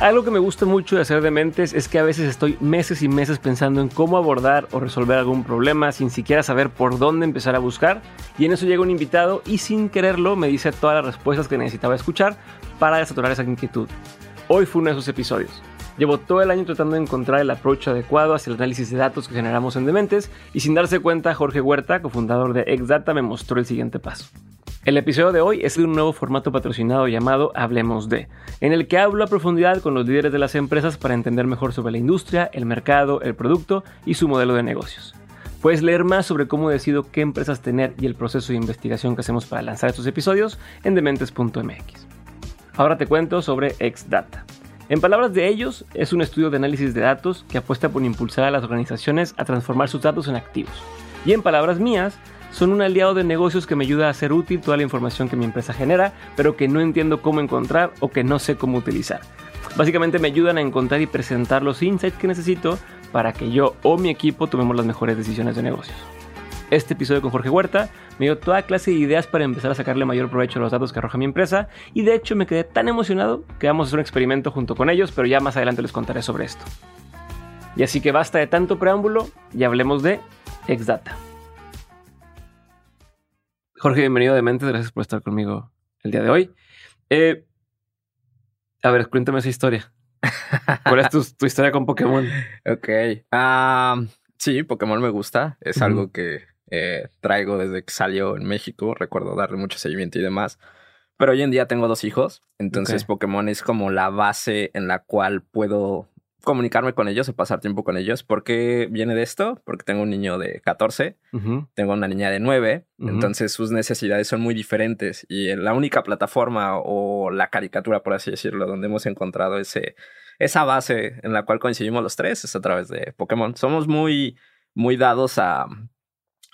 Algo que me gusta mucho de hacer de mentes es que a veces estoy meses y meses pensando en cómo abordar o resolver algún problema sin siquiera saber por dónde empezar a buscar y en eso llega un invitado y sin quererlo me dice todas las respuestas que necesitaba escuchar para desaturar esa inquietud. Hoy fue uno de esos episodios. Llevo todo el año tratando de encontrar el approach adecuado hacia el análisis de datos que generamos en Dementes y sin darse cuenta Jorge Huerta, cofundador de Exdata, me mostró el siguiente paso. El episodio de hoy es de un nuevo formato patrocinado llamado Hablemos de, en el que hablo a profundidad con los líderes de las empresas para entender mejor sobre la industria, el mercado, el producto y su modelo de negocios. Puedes leer más sobre cómo decido qué empresas tener y el proceso de investigación que hacemos para lanzar estos episodios en dementes.mx. Ahora te cuento sobre Exdata. En palabras de ellos, es un estudio de análisis de datos que apuesta por impulsar a las organizaciones a transformar sus datos en activos. Y en palabras mías, son un aliado de negocios que me ayuda a hacer útil toda la información que mi empresa genera, pero que no entiendo cómo encontrar o que no sé cómo utilizar. Básicamente me ayudan a encontrar y presentar los insights que necesito para que yo o mi equipo tomemos las mejores decisiones de negocios. Este episodio con Jorge Huerta me dio toda clase de ideas para empezar a sacarle mayor provecho a los datos que arroja mi empresa y de hecho me quedé tan emocionado que vamos a hacer un experimento junto con ellos, pero ya más adelante les contaré sobre esto. Y así que basta de tanto preámbulo y hablemos de Exdata. Jorge, bienvenido de Mentes. Gracias por estar conmigo el día de hoy. Eh, a ver, cuéntame esa historia. ¿Cuál es tu, historia con Pokémon? Ok. Ah, sí, Pokémon me gusta. Es algo que eh, traigo desde que salió en México. Recuerdo darle mucho seguimiento y demás. Pero hoy en día tengo dos hijos. Entonces Pokémon es como la base en la cual puedo comunicarme con ellos o pasar tiempo con ellos. ¿Por qué viene de esto? Porque tengo un niño de 14, tengo una niña de 9, entonces sus necesidades son muy diferentes y la única plataforma o la caricatura, por así decirlo, donde hemos encontrado ese, esa base en la cual coincidimos los tres es a través de Pokémon. Somos muy, muy dados a,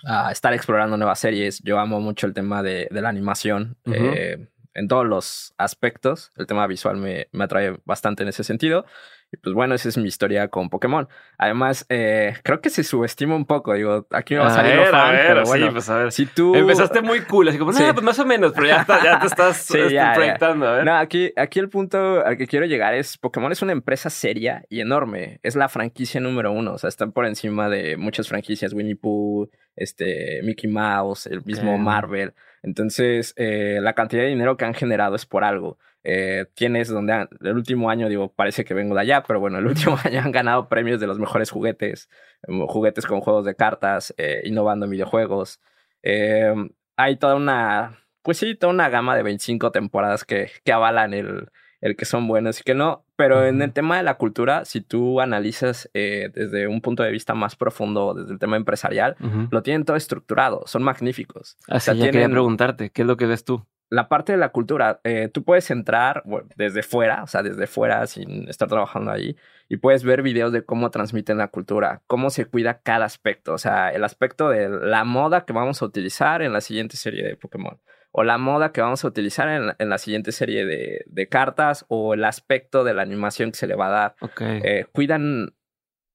a estar explorando nuevas series. Yo amo mucho el tema de, la animación. Eh, en todos los aspectos. El tema visual me, me, atrae bastante en ese sentido. Y pues bueno, esa es mi historia con Pokémon. Además, eh, creo que se subestima un poco. Digo, aquí me va a salir ver, fan, pero bueno, sí, pues a ver. Si tú... Empezaste muy cool, así como, no, pues más o menos, pero ya, ya te estás sí, este, proyectando. A ver. No, aquí, aquí el punto al que quiero llegar es, Pokémon es una empresa seria y enorme. Es la franquicia número uno. O sea, están por encima de muchas franquicias. Winnie Pooh, este, Mickey Mouse, el mismo Marvel. Entonces, eh, la cantidad de dinero que han generado es por algo. Eh, tienes donde el último año, digo, parece que vengo de allá, pero bueno, el último año han ganado premios de los mejores juguetes, em, juguetes con juegos de cartas, eh, innovando en videojuegos. Em, hay toda una, pues sí, toda una gama de 25 temporadas que, que avalan el, el que son buenos y que no. Pero en el tema de la cultura, si tú analizas eh, desde un punto de vista más profundo, desde el tema empresarial, lo tienen todo estructurado, son magníficos. Así o quería preguntarte, ¿qué es lo que ves tú? La parte de la cultura, eh, tú puedes entrar desde fuera, o sea, desde fuera sin estar trabajando ahí, y puedes ver videos de cómo transmiten la cultura, cómo se cuida cada aspecto, o sea, el aspecto de la moda que vamos a utilizar en la siguiente serie de Pokémon o la moda que vamos a utilizar en la, siguiente serie de, cartas o el aspecto de la animación que se le va a dar. Eh, cuidan,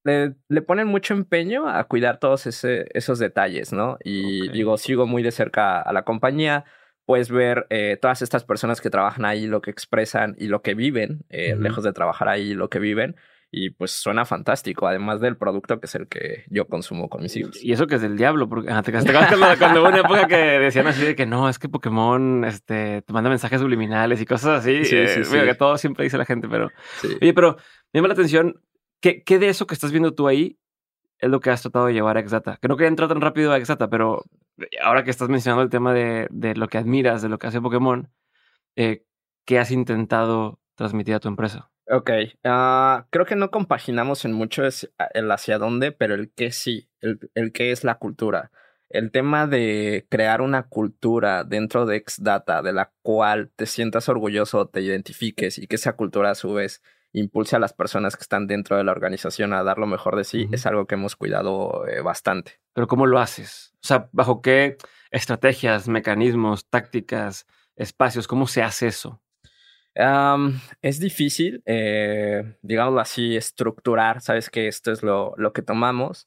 le, ponen mucho empeño a cuidar todos esos detalles, ¿no? Y digo, sigo muy de cerca a la compañía. Puedes ver eh, todas estas personas que trabajan ahí, lo que expresan y lo que viven, eh, lejos de trabajar ahí, lo que viven y pues suena fantástico, además del producto que es el que yo consumo con mis hijos. Y eso que es del diablo, porque te, te cuando, cuando hubo una época que decían así de que no, es que Pokémon este, te manda mensajes subliminales y cosas así, sí, sí, eh, que todo siempre dice la gente, pero... Oye, pero me llama la atención, ¿qué, ¿qué de eso que estás viendo tú ahí es lo que has tratado de llevar a Exata? Que no quería entrar tan rápido a Exata, pero ahora que estás mencionando el tema de, lo que admiras, de lo que hace Pokémon, eh, ¿qué has intentado transmitir a tu empresa? Ok, ah, creo que no compaginamos en mucho el hacia dónde, pero el qué sí, el, el qué es la cultura. El tema de crear una cultura dentro de Xdata de la cual te sientas orgulloso, te identifiques y que esa cultura a su vez impulse a las personas que están dentro de la organización a dar lo mejor de sí, es algo que hemos cuidado eh, bastante. Pero ¿cómo lo haces? O sea, ¿bajo qué estrategias, mecanismos, tácticas, espacios, cómo se hace eso? es difícil, eh, digámoslo así, estructurar, sabes que esto es lo, lo que tomamos.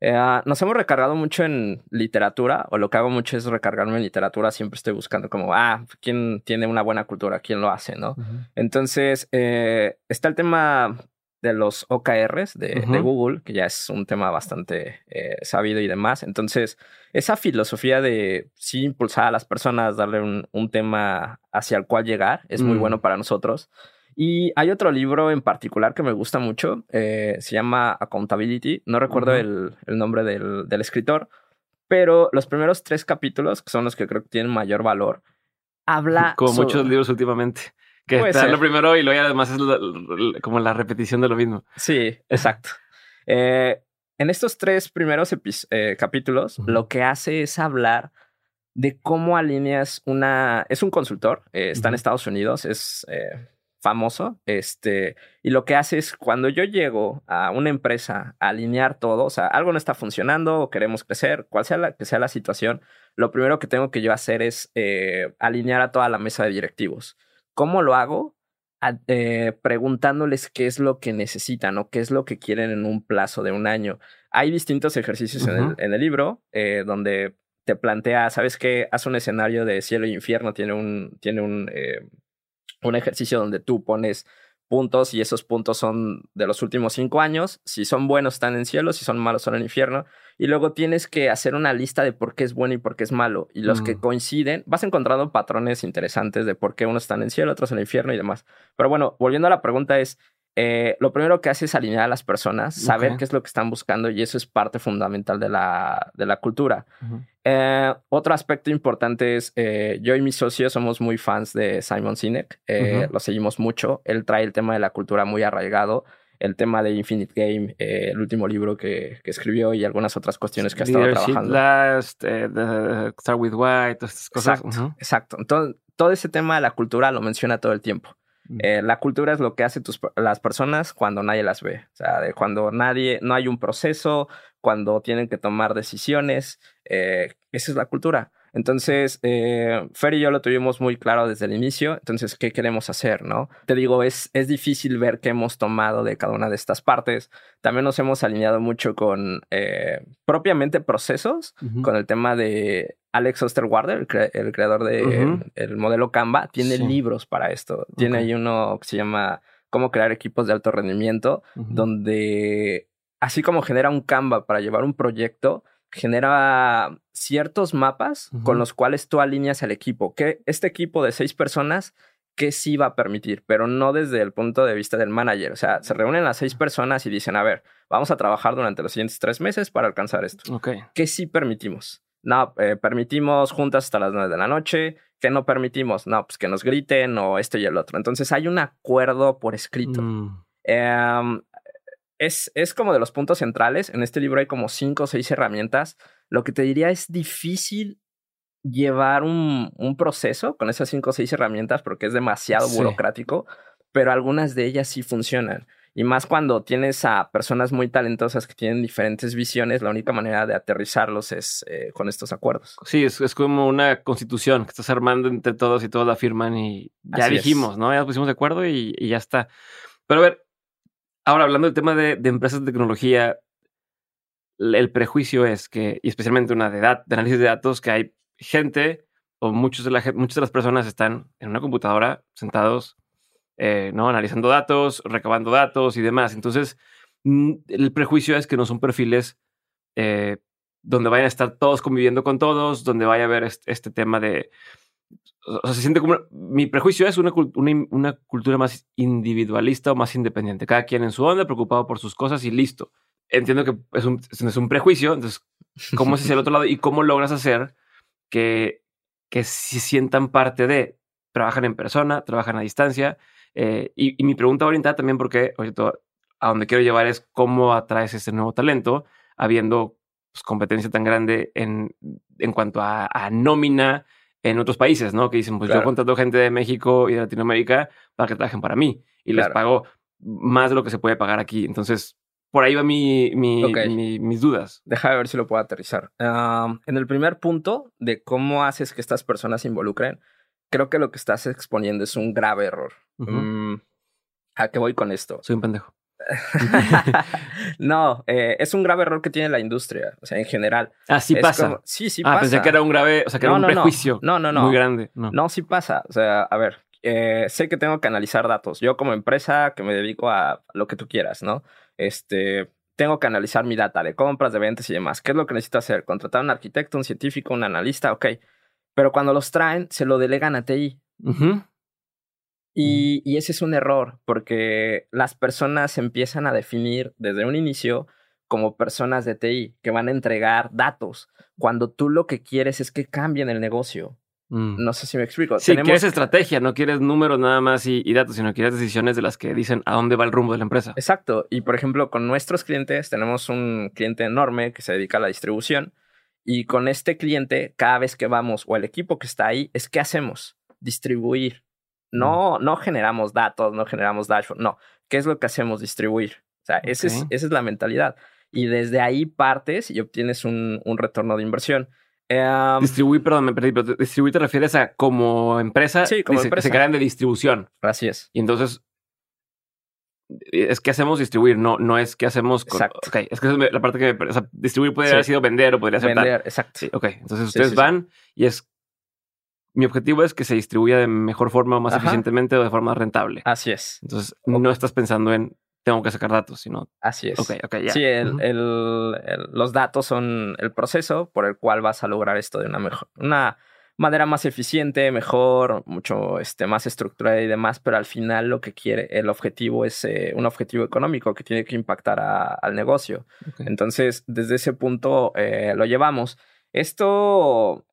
Eh, nos hemos recargado mucho en literatura, o lo que hago mucho es recargarme en literatura. Siempre estoy buscando como, ah, ¿quién tiene una buena cultura? ¿Quién lo hace? ¿No? Entonces, eh, está el tema de los OKRs de, Google, que ya es un tema bastante eh, sabido y demás. Entonces, esa filosofía de sí impulsar a las personas, darle un, tema hacia el cual llegar, es muy mm. bueno para nosotros. Y hay otro libro en particular que me gusta mucho, eh, se llama Accountability, no recuerdo el, nombre del, escritor, pero los primeros tres capítulos, que son los que creo que tienen mayor valor, habla... Como muchos libros últimamente. Que está lo primero y luego además es como la repetición de lo mismo. Sí, exacto. Eh, en estos tres primeros eh, capítulos, lo que hace es hablar de cómo alineas una... Es un consultor, está en Estados Unidos, es famoso, este, y lo que hace es cuando yo llego a una empresa a alinear todo, o sea, algo no está funcionando o queremos crecer, cual sea la que sea la situación, lo primero que tengo que yo hacer es eh, alinear a toda la mesa de directivos. ¿Cómo lo hago? Eh, preguntándoles qué es lo que necesitan o qué es lo que quieren en un plazo de un año. Hay distintos ejercicios en, el, libro eh, donde te plantea, ¿sabes qué? Haz un escenario de cielo e infierno, tiene un, tiene un un ejercicio donde tú pones puntos y esos puntos son de los últimos cinco años. Si son buenos están en cielo, si son malos son en infierno. Y luego tienes que hacer una lista de por qué es bueno y por qué es malo. Y los que mm. coinciden, vas encontrando patrones interesantes de por qué unos están en cielo, otros en el infierno y demás. Pero bueno, volviendo a la pregunta es, eh, lo primero que hace es alinear a las personas, saber qué es lo que están buscando y eso es parte fundamental de la, de la cultura. Eh, otro aspecto importante es, eh, yo y mis socios somos muy fans de Simon Sinek, lo seguimos mucho, él trae el tema de la cultura muy arraigado, el tema de Infinite Game, el último libro que, que, escribió y algunas otras cuestiones que ha estado trabajando. Last, Start with Why, todas estas cosas. Exacto, exacto. Entonces, todo ese tema de la cultura lo menciona todo el tiempo. Eh, la cultura es lo que hacen las personas cuando nadie las ve. O sea, de cuando nadie, no hay un proceso, cuando tienen que tomar decisiones. Eh, esa es la cultura. Entonces, eh, Fer y yo lo tuvimos muy claro desde el inicio. Entonces, ¿qué queremos hacer? ¿No? Te digo, es, es difícil ver qué hemos tomado de cada una de estas partes. También nos hemos alineado mucho con propiamente procesos, con el tema de Alex Osterwalder, el, creador del de, el modelo Canva, tiene libros para esto. Tiene ahí uno que se llama Cómo crear equipos de alto rendimiento, donde así como genera un Canva para llevar un proyecto, genera ciertos mapas con los cuales tú alineas al equipo. Que este equipo de seis personas, ¿qué sí va a permitir? Pero no desde el punto de vista del manager. O sea, se reúnen las seis personas y dicen, a ver, vamos a trabajar durante los siguientes tres meses para alcanzar esto. ¿Qué sí permitimos? No, eh, permitimos juntas hasta las nueve de la noche. ¿Qué no permitimos? No, pues que nos griten o esto y el otro. Entonces hay un acuerdo por escrito. Mm. Em, es, es como de los puntos centrales. En este libro hay como cinco o seis herramientas. Lo que te diría es difícil llevar un, un proceso con esas cinco o seis herramientas porque es demasiado burocrático, pero algunas de ellas sí funcionan. Y más cuando tienes a personas muy talentosas que tienen diferentes visiones, la única manera de aterrizarlos es eh, con estos acuerdos. Sí, es, es, como una constitución que estás armando entre todos y todos la firman y ya dijimos, ¿no? Ya pusimos de acuerdo y, ya está. Pero a ver, ahora hablando del tema de, empresas de tecnología, el prejuicio es que, y especialmente una de, de análisis de datos, que hay gente o muchos de, la, muchas de las personas están en una computadora sentados eh, ¿no? Analizando datos, recabando datos y demás. Entonces, mm, el prejuicio es que no son perfiles eh, donde vayan a estar todos conviviendo con todos, donde vaya a haber este, tema de... O sea, se siente como... Mi prejuicio es una, una, cultura más individualista o más independiente. Cada quien en su onda, preocupado por sus cosas y listo. Entiendo que es un, prejuicio, entonces, ¿cómo es el otro lado y cómo logras hacer que se sientan parte de... Trabajan en persona, trabajan a distancia eh, y, mi pregunta orientada también porque a donde quiero llevar es cómo atraes ese nuevo talento habiendo pues, competencia tan grande en, en cuanto a, nómina en otros países, ¿no? Que dicen, pues yo contrato gente de México y de Latinoamérica para que trabajen para mí y les pago más de lo que se puede pagar aquí. Entonces, por ahí va mi, mis dudas. Deja de ver si lo puedo aterrizar. en el primer punto de cómo haces que estas personas se involucren, creo que lo que estás exponiendo es un grave error. Mm, ¿A qué voy con esto? Soy un pendejo. no, eh, es un grave error que tiene la industria, o sea, en general. Ah, sí Es pasa. como- sí, sí ah, pasa. pensé que era un grave, o sea, que No, era un no, no. prejuicio No, no, no. muy grande. No. No, sí pasa. O sea, a ver, eh, sé que tengo que analizar datos. Yo como empresa que me dedico a lo que tú quieras, ¿no? Este, tengo que analizar mi data de compras, de ventas y demás. ¿Qué es lo que necesito hacer? Contratar a un arquitecto, un científico, un analista, ok. Pero cuando los traen, se lo delegan a TI. Ujú. Y, y ese es un error, porque las personas se empiezan a definir desde un inicio como personas de TI que van a entregar datos, cuando tú lo que quieres es que cambien el negocio. Mm. No sé si me explico. Sí, Tenemos- quieres estrategia, no quieres números nada más y, y datos, sino quieres decisiones de las que dicen a dónde va el rumbo de la empresa. Exacto. Y por ejemplo, con nuestros clientes tenemos un cliente enorme que se dedica a la distribución. Y con este cliente, cada vez que vamos o el equipo que está ahí, es ¿qué hacemos? Distribuir. No, no generamos datos, no generamos dashboard. No. ¿Qué es lo que hacemos? Distribuir. O sea, ese es- esa es la mentalidad. Y desde ahí partes y obtienes un, un retorno de inversión. Eh, Distribuir, perdón, me perdí, pero distribuir te refieres a como empresa, Sí, como dice, empresa. se encargan de distribución. así es. Y entonces es que hacemos distribuir, no, no es que hacemos con. Exacto. Ok, es que esa es la parte que me. O sea, distribuir puede Sí. haber sido vender o podría ser tal. Vender, exacto. Sí, ok. Entonces ustedes sí, van y es. Mi objetivo es que se distribuya de mejor forma, más Ajá. eficientemente o de forma rentable. Así es. Entonces no estás pensando en tengo que sacar datos, sino. Así es. Ok, ok, ya. Sí, el- el- el- los datos son el proceso por el cual vas a lograr esto de una mejor, una manera más eficiente, mejor, mucho este, más estructurada y demás, pero al final lo que quiere, el objetivo es eh, un objetivo económico que tiene que impactar a- al negocio. Ok. Entonces, desde ese punto eh, lo llevamos. Esto,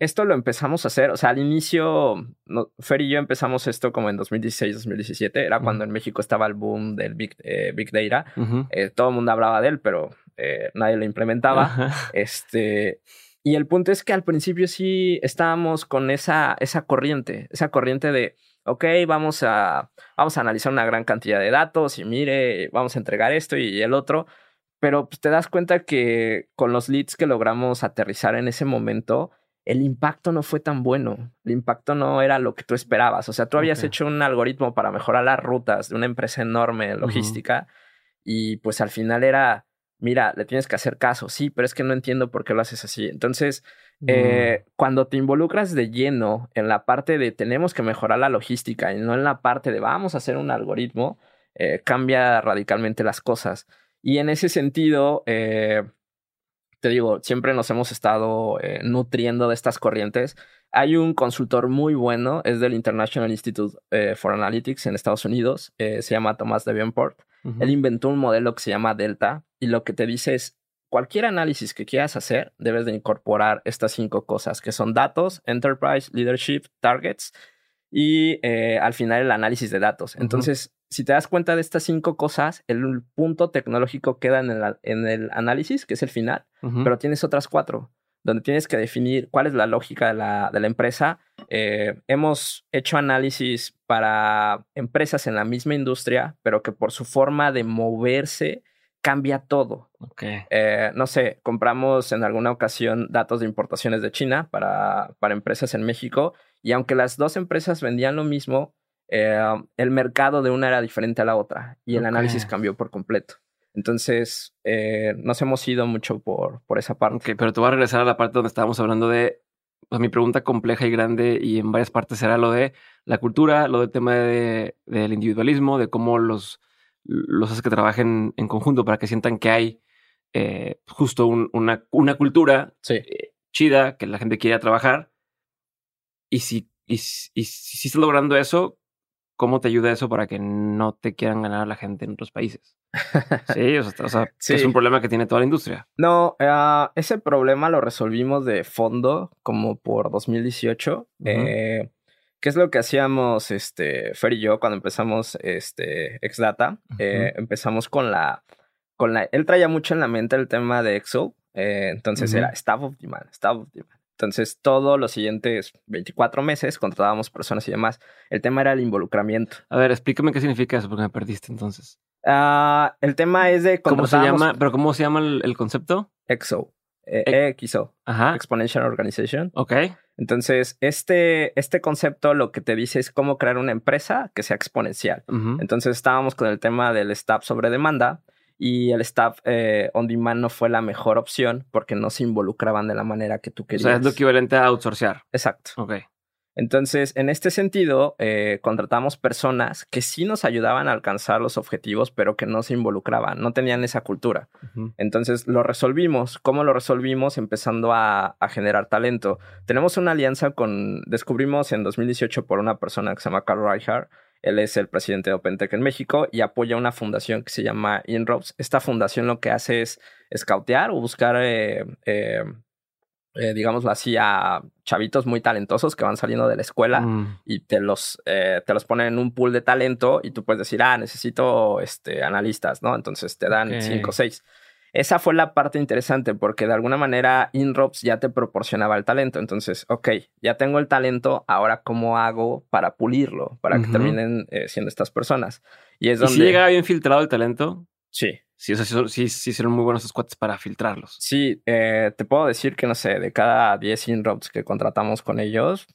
esto lo empezamos a hacer, o sea, al inicio, no, Fer y yo empezamos esto como en 2016, 2017, era Ujú. cuando en México estaba el boom del Big, eh, Big Data. Ujú. Eh, todo el mundo hablaba de él, pero eh, nadie lo implementaba. Ajá. Este, y el punto es que al principio sí estábamos con esa, esa corriente, esa corriente de, ok, vamos a, vamos a analizar una gran cantidad de datos y mire, vamos a entregar esto y el otro. Pero pues, te das cuenta que con los leads que logramos aterrizar en ese momento, el impacto no fue tan bueno. El impacto no era lo que tú esperabas. O sea, tú habías hecho un algoritmo para mejorar las rutas de una empresa enorme en logística y pues al final era, mira, le tienes que hacer caso. Sí, pero es que no entiendo por qué lo haces así. Entonces, eh, cuando te involucras de lleno en la parte de tenemos que mejorar la logística y no en la parte de vamos a hacer un algoritmo, eh, cambia radicalmente las cosas. Y en ese sentido, eh, te digo, siempre nos hemos estado nutriendo de estas corrientes. Hay un consultor muy bueno, es del International Institute for Analytics en Estados Unidos, se llama Thomas Davenport. Ujú. Él inventó un modelo que se llama Delta y lo que te dice es, cualquier análisis que quieras hacer, debes de incorporar estas cinco cosas, que son datos, enterprise, leadership, targets y eh, al final el análisis de datos. Entonces, si te das cuenta de estas cinco cosas, el punto tecnológico queda en el, en el análisis, que es el final, pero tienes otras cuatro, donde tienes que definir cuál es la lógica de la, de la empresa. Eh, hemos hecho análisis para empresas en la misma industria, pero que por su forma de moverse cambia todo. Eh, no sé, compramos en alguna ocasión datos de importaciones de China para, para empresas en México y aunque las dos empresas vendían lo mismo, eh, el mercado de una era diferente a la otra y el análisis cambió por completo. Entonces, eh, nos hemos ido mucho por, por esa parte. Ok, pero te voy a regresar a la parte donde estábamos hablando de. pues, mi pregunta compleja y grande y en varias partes era lo de la cultura, lo del tema de- del individualismo, de cómo los, los hace que trabajen en conjunto para que sientan que hay eh, justo un- una, una cultura Sí. eh, chida, que la gente quiere trabajar. Y si, y, si- y si, si estás logrando eso, ¿cómo te ayuda eso para que no te quieran ganar a la gente en otros países? Sí, o sea, o sea, que Sí. es un problema que tiene toda la industria. No, eh, ese problema lo resolvimos de fondo como por 2018. Eh, ¿Qué es lo que hacíamos este, Fer y yo cuando empezamos este, Exdata? Eh, empezamos con la, con la... Él traía mucho en la mente el tema de Excel. eh, entonces Ujú. era staff of demand, staff of demand. Entonces, todos los siguientes 24 meses contratábamos personas y demás. El tema era el involucramiento. A ver, explícame qué significa eso, porque me perdiste entonces. Ah, el tema es de ¿Cómo se llama? ¿Pero cómo se llama el, el concepto? EXO, eh, E- EXO, Ajá. Exponential Organization. Ok. Entonces, este, este concepto lo que te dice es cómo crear una empresa que sea exponencial. Entonces, estábamos con el tema del staff sobre demanda y el staff eh, on demand no fue la mejor opción porque no se involucraban de la manera que tú querías. O sea, es lo equivalente a outsourcear. Exacto. Ok. Entonces, en este sentido, eh, contratamos personas que sí nos ayudaban a alcanzar los objetivos, pero que no se involucraban, no tenían esa cultura. Entonces, lo resolvimos. ¿Cómo lo resolvimos? Empezando a, generar talento. Tenemos una alianza con, descubrimos en 2018 por una persona que se llama Carl Reichardt. Él es el presidente de OpenTech en México y apoya una fundación que se llama InRops. Esta fundación lo que hace es scoutear o buscar eh, eh, eh, digámoslo así, a chavitos muy talentosos que van saliendo de la escuela mm. y te los, eh, te los ponen en un pool de talento y tú puedes decir, ah, necesito este, analistas, ¿no? Entonces te dan cinco o seis. Esa fue la parte interesante porque de alguna manera InRops ya te proporcionaba el talento. Entonces, ok, ya tengo el talento, ahora cómo hago para pulirlo, para que terminen eh, siendo estas personas. Y es donde... ¿Y si llega bien filtrado el talento? Sí. Sí, o sea, sí, sí, sí muy buenos squats para filtrarlos. Sí, eh, te puedo decir que, no sé, de cada 10 inroads que contratamos con ellos,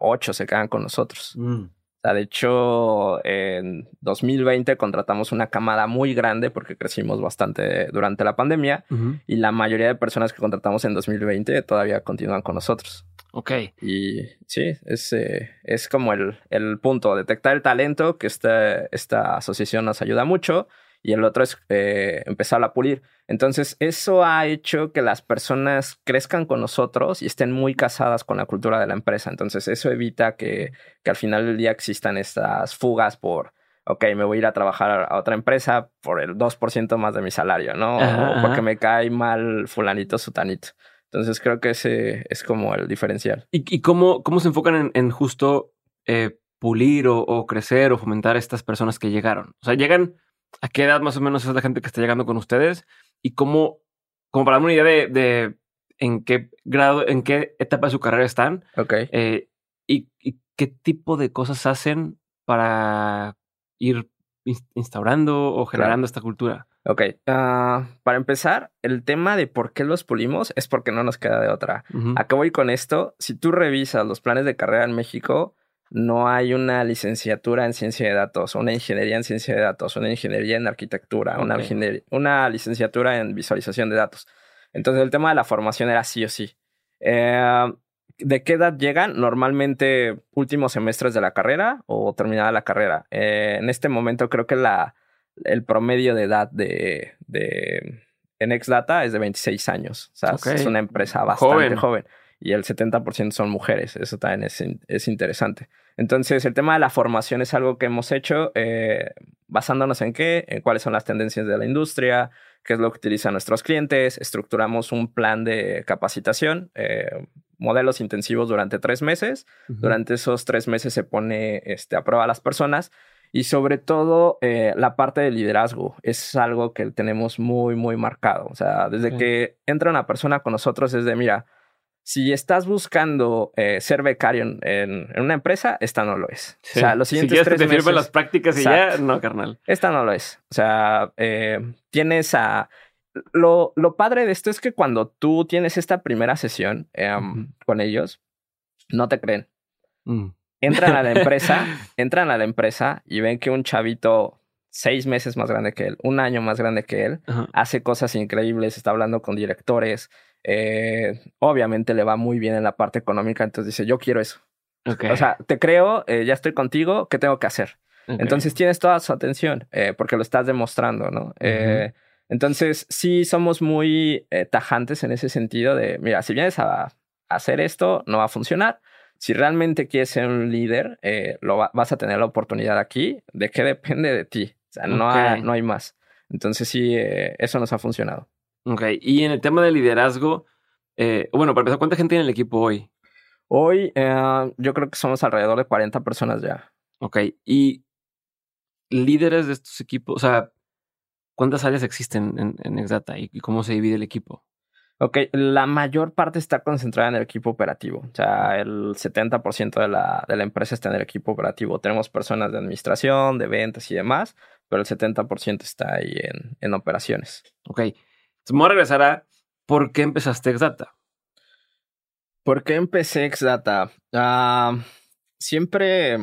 8 eh, se quedan con nosotros. Mm. O sea, de hecho, en 2020 contratamos una camada muy grande porque crecimos bastante durante la pandemia y la mayoría de personas que contratamos en 2020 todavía continúan con nosotros. Ok. Y sí, es, eh, es como el, el punto, detectar el talento, que esta, esta asociación nos ayuda mucho y el otro es eh, empezar a pulir. Entonces, eso ha hecho que las personas crezcan con nosotros y estén muy casadas con la cultura de la empresa. Entonces, eso evita que, que al final del día existan estas fugas por, ok, me voy a ir a trabajar a otra empresa por el 2% más de mi salario, ¿no? o porque me cae mal fulanito, sutanito. Entonces, creo que ese es como el diferencial. ¿Y, cómo, cómo se enfocan en, justo eh, pulir o, o crecer o fomentar a estas personas que llegaron? O sea, llegan ¿A qué edad más o menos es la gente que está llegando con ustedes? Y cómo, como para darme una idea de, en qué grado, en qué etapa de su carrera están. Ok. Eh, y, qué tipo de cosas hacen para ir instaurando o generando esta cultura. Ok, ah, para empezar, el tema de por qué los pulimos es porque no nos queda de otra. ¿A qué voy con esto? Si tú revisas los planes de carrera en México, no hay una licenciatura en ciencia de datos, una ingeniería en ciencia de datos, una ingeniería en arquitectura, una, una, licenciatura en visualización de datos. Entonces el tema de la formación era sí o sí. Eh, ¿De qué edad llegan? Normalmente últimos semestres de la carrera o terminada la carrera. Eh, en este momento creo que la, el promedio de edad de, de en Exdata es de 26 años. O sea, es una empresa bastante joven y el 70% son mujeres. Eso también es, interesante. Entonces, el tema de la formación es algo que hemos hecho eh, basándonos en qué, en cuáles son las tendencias de la industria, qué es lo que utilizan nuestros clientes. Estructuramos un plan de capacitación, eh, modelos intensivos durante tres meses. Durante esos tres meses se pone este, a prueba a las personas. Y sobre todo, eh, la parte de liderazgo es algo que tenemos muy, muy marcado. O sea, desde que entra una persona con nosotros, es de, mira, si estás buscando eh, ser becario en, una empresa, esta no lo es. O sea, los siguientes si tres que te las prácticas y ya, no, carnal. Esta no lo es. O sea, eh, tienes a... Lo, lo, padre de esto es que cuando tú tienes esta primera sesión em, con ellos, no te creen. Mm. Entran a la empresa, entran a la empresa y ven que un chavito seis meses más grande que él, un año más grande que él, hace cosas increíbles, está hablando con directores, eh, obviamente le va muy bien en la parte económica, entonces dice, yo quiero eso. O sea, te creo, eh, ya estoy contigo, ¿qué tengo que hacer? Entonces tienes toda su atención eh, porque lo estás demostrando, ¿no? entonces sí somos muy tajantes en ese sentido de, mira, si vienes a, hacer esto, no va a funcionar. Si realmente quieres ser un líder, lo vas a tener la oportunidad aquí. ¿De qué depende de ti? O sea, no, hay, no hay más. Entonces sí, eso nos ha funcionado. Ok, y en el tema de liderazgo, eh, bueno, para empezar, ¿cuánta gente tiene el equipo hoy? Hoy eh, yo creo que somos alrededor de 40 personas ya. Ok, y líderes de estos equipos, o sea, ¿cuántas áreas existen en, en Exdata y, cómo se divide el equipo? Ok, la mayor parte está concentrada en el equipo operativo. O sea, el 70% de la, de la empresa está en el equipo operativo. Tenemos personas de administración, de ventas y demás, pero el 70% está ahí en, en operaciones. Ok, vamos a regresar a por qué empezaste Exdata. ¿Por qué empecé Xdata? Uh, siempre,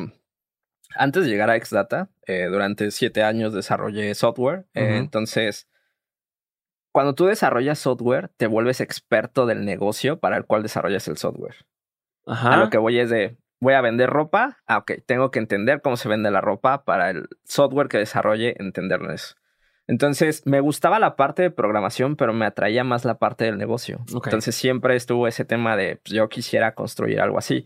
antes de llegar a Xdata, eh, durante siete años desarrollé software. Eh, entonces, cuando tú desarrollas software, te vuelves experto del negocio para el cual desarrollas el software. Ajá. A lo que voy es de, voy a vender ropa. Ah, ok, tengo que entender cómo se vende la ropa para el software que desarrolle, entenderlo eso. Entonces, me gustaba la parte de programación, pero me atraía más la parte del negocio. Entonces, siempre estuvo ese tema de, pues, yo quisiera construir algo así.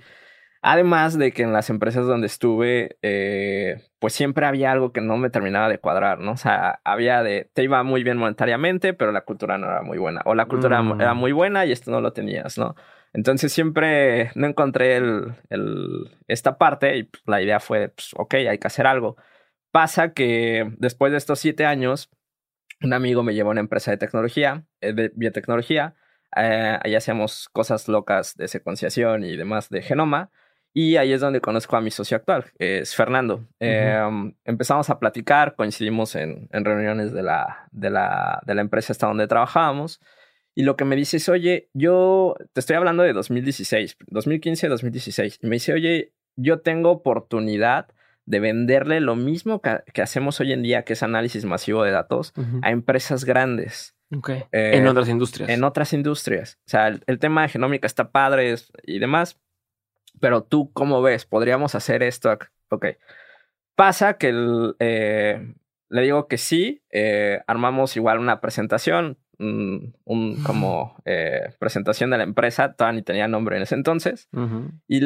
Además de que en las empresas donde estuve, eh, pues siempre había algo que no me terminaba de cuadrar, ¿no? O sea, había de, te iba muy bien monetariamente, pero la cultura no era muy buena. O la cultura era mm. muy buena y esto no lo tenías, ¿no? Entonces siempre no encontré el, el, esta parte y pues, la idea fue, pues, ok, hay que hacer algo. Pasa que después de estos siete años, un amigo me llevó a una empresa de tecnología, eh, de biotecnología. Eh, ahí hacíamos cosas locas de secuenciación y demás de genoma. Y ahí es donde conozco a mi socio actual, es Fernando. Em, empezamos a platicar, coincidimos en, en reuniones de la, de, la, de la empresa hasta donde trabajábamos. Y lo que me dice es, oye, yo te estoy hablando de 2016, 2015, 2016. Y me dice, oye, yo tengo oportunidad de venderle lo mismo que, hacemos hoy en día, que es análisis masivo de datos, a empresas grandes. Okay. Eh, en otras industrias. En otras industrias. O sea, el, tema de genómica está padre y demás, pero tú, ¿cómo ves? ¿Podríamos hacer esto? Ok. Pasa que eh, le digo que sí, eh, armamos igual una presentación, un, como eh, presentación de la empresa, todavía ni tenía nombre en ese entonces, y,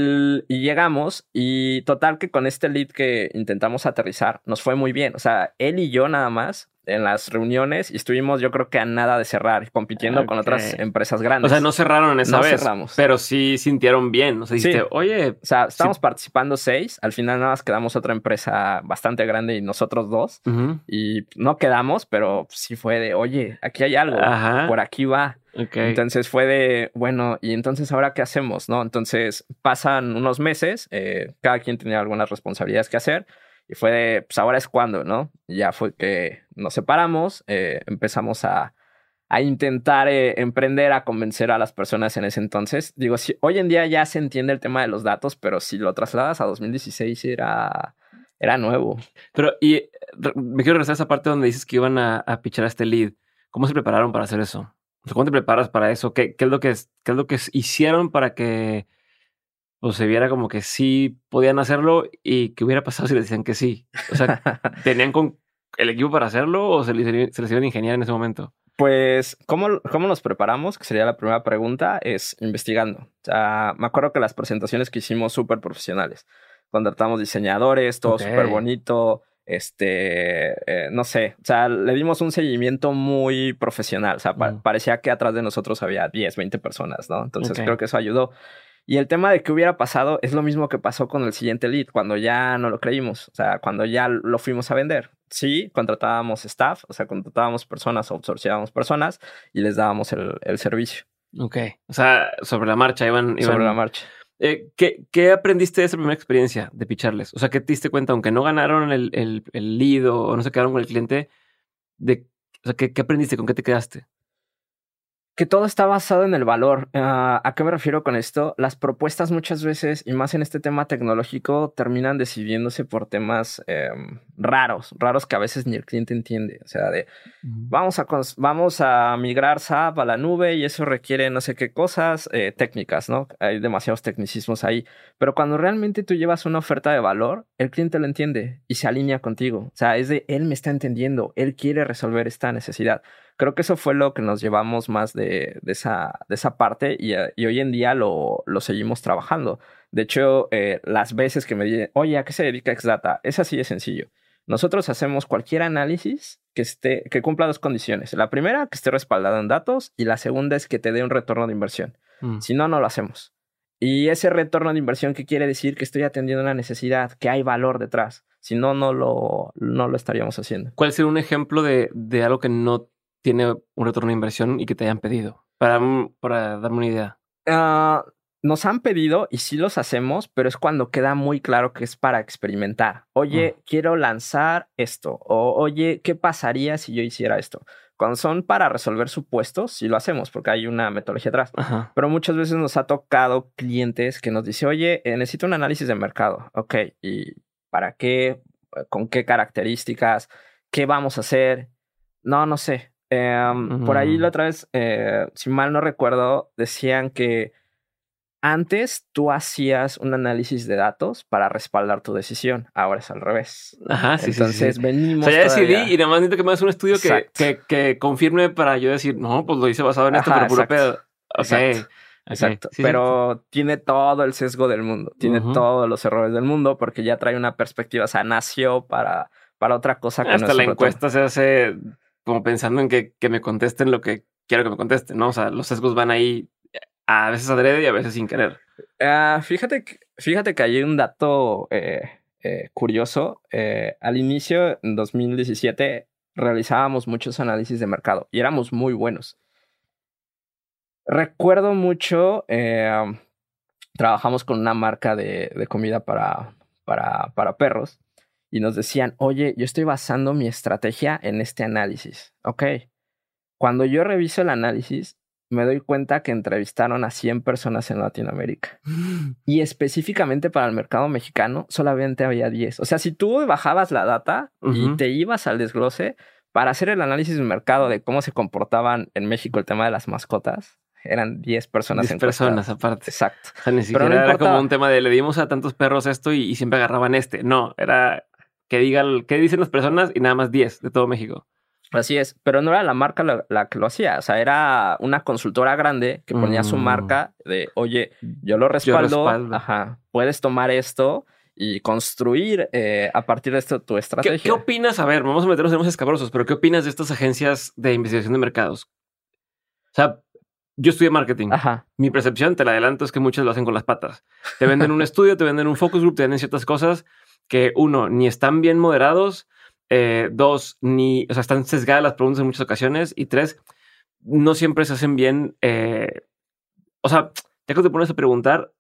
y, llegamos y total que con este lead que intentamos aterrizar nos fue muy bien, o sea, él y yo nada más en las reuniones y estuvimos yo creo que a nada de cerrar, compitiendo con otras empresas grandes. O sea, no cerraron en esa no vez, cerramos. pero sí sintieron bien. O sea, dijiste, oye... O sea, estábamos participando seis, al final nada más quedamos otra empresa bastante grande y nosotros dos. Y no quedamos, pero sí fue de, oye, aquí hay algo, por aquí va. Entonces fue de, bueno, y entonces ahora qué hacemos, ¿no? Entonces pasan unos meses, eh, cada quien tenía algunas responsabilidades que hacer y fue de, pues ahora es cuando, ¿no? ya fue que nos separamos, eh, empezamos a, a intentar eh, emprender, a convencer a las personas en ese entonces. Digo, si, hoy en día ya se entiende el tema de los datos, pero si lo trasladas a 2016 era, era nuevo. Pero, y me quiero regresar a esa parte donde dices que iban a, a pichar a este lead. ¿Cómo se prepararon para hacer eso? ¿Cómo te preparas para eso? ¿Qué, qué es, lo que, qué es lo que hicieron para que o se viera como que sí podían hacerlo y qué hubiera pasado si les decían que sí. O sea, ¿tenían con el equipo para hacerlo o se les, se les iban a ingeniar en ese momento? Pues, ¿cómo, ¿cómo nos preparamos? Que sería la primera pregunta, es investigando. O sea, me acuerdo que las presentaciones que hicimos súper profesionales. Contratamos diseñadores, todo súper bonito. Este, eh, no sé, o sea, le dimos un seguimiento muy profesional. O sea, parecía que atrás de nosotros había 10, 20 personas, ¿no? Entonces creo que eso ayudó. Y el tema de qué hubiera pasado es lo mismo que pasó con el siguiente lead, cuando ya no lo creímos, o sea, cuando ya lo fuimos a vender. Sí, contratábamos staff, o sea, contratábamos personas, outsourceábamos personas y les dábamos el, servicio. Ok, o sea, sobre la marcha iban... Sobre la marcha. Eh, ¿qué, ¿qué, aprendiste de esa primera experiencia de picharles? O sea, ¿qué te diste cuenta, aunque no ganaron el, el, el lead o no se quedaron con el cliente, de, o sea, ¿qué, ¿qué aprendiste? ¿Con qué te quedaste? Que todo está basado en el valor. Ah, ¿A qué me refiero con esto? Las propuestas muchas veces, y más en este tema tecnológico, terminan decidiéndose por temas em, raros, raros que a veces ni el cliente entiende. O sea, de vamos, a, vamos a migrar SAP a la nube y eso requiere no sé qué cosas eh, técnicas, ¿no? Hay demasiados tecnicismos ahí. Pero cuando realmente tú llevas una oferta de valor, el cliente lo entiende y se alinea contigo. O sea, es de él me está entendiendo, él quiere resolver esta necesidad creo que eso fue lo que nos llevamos más de, esa, de esa parte y, eh, y, hoy en día lo, lo seguimos trabajando. De hecho, eh, las veces que me dicen, oye, ¿a qué se dedica Xdata? Es así de sencillo. Nosotros hacemos cualquier análisis que, esté, que cumpla dos condiciones. La primera, que esté respaldado en datos y la segunda es que te dé un retorno de inversión. Mm. Si no, no lo hacemos. Y ese retorno de inversión, ¿qué quiere decir? Que estoy atendiendo una necesidad, que hay valor detrás. Si no, no lo, no lo estaríamos haciendo. ¿Cuál sería un ejemplo de, de algo que no tiene un retorno de inversión y que te hayan pedido? Para, para darme una idea. Ah, nos han pedido y sí los hacemos, pero es cuando queda muy claro que es para experimentar. Oye, quiero lanzar esto. O oye, ¿qué pasaría si yo hiciera esto? Cuando son para resolver supuestos, sí lo hacemos porque hay una metodología atrás. Pero muchas veces nos ha tocado clientes que nos dicen, oye, eh, necesito un análisis de mercado. Ok, ¿y para qué? ¿Con qué características? ¿Qué vamos a hacer? No, no sé. Em, por ahí la otra vez, eh, si mal no recuerdo, decían que antes tú hacías un análisis de datos para respaldar tu decisión. Ahora es al revés. Ajá, sí, Entonces sí, venimos. O sea, ya decidí y nada más necesito que me hagas un estudio que, que, que, confirme para yo decir, no, pues lo hice basado en esto, pero puro pedo. Exacto. Exacto. pero tiene todo el sesgo del mundo, tiene todos los errores del mundo porque ya trae una perspectiva, o sea, nació para, para otra cosa. Que Hasta la encuesta se hace como pensando en que, que me contesten lo que quiero que me contesten, ¿no? O sea, los sesgos van ahí a veces adrede y a veces sin querer. Ah, fíjate, fíjate que hay un dato eh, eh, curioso. Eh, al inicio, en 2017, realizábamos muchos análisis de mercado y éramos muy buenos. Recuerdo mucho, trabajamos con una marca de, de comida para, para, para perros y nos decían, oye, yo estoy basando mi estrategia en este análisis. Ok. Cuando yo reviso el análisis, me doy cuenta que entrevistaron a 100 personas en Latinoamérica. Y específicamente para el mercado mexicano, solamente había 10. O sea, si tú bajabas la data y te ibas al desglose para hacer el análisis del mercado de cómo se comportaban en México el tema de las mascotas, eran 10 personas 10 personas aparte. Exacto. O sea, ni siquiera Pero era como un tema de le dimos a tantos perros esto y, y siempre agarraban este. No, era que digan qué dicen las personas y nada más 10 de todo México. Así es, pero no era la marca la, que lo hacía, o sea, era una consultora grande que ponía su mm. marca de, oye, yo lo respaldo, ajá, puedes tomar esto y construir eh, a partir de esto tu estrategia. ¿Qué, opinas? A ver, vamos a meternos en unos escabrosos, pero ¿qué opinas de estas agencias de investigación de mercados? O sea, yo estudié marketing. Ajá. Mi percepción, te la adelanto, es que muchos lo hacen con las patas. Te venden un estudio, te venden un focus group, te venden ciertas cosas que, uno, ni están bien moderados, eh, dos, ni, o sea, están sesgadas las preguntas en muchas ocasiones. Y tres, no siempre se hacen bien. Eh, o sea, ya que te pones a preguntar,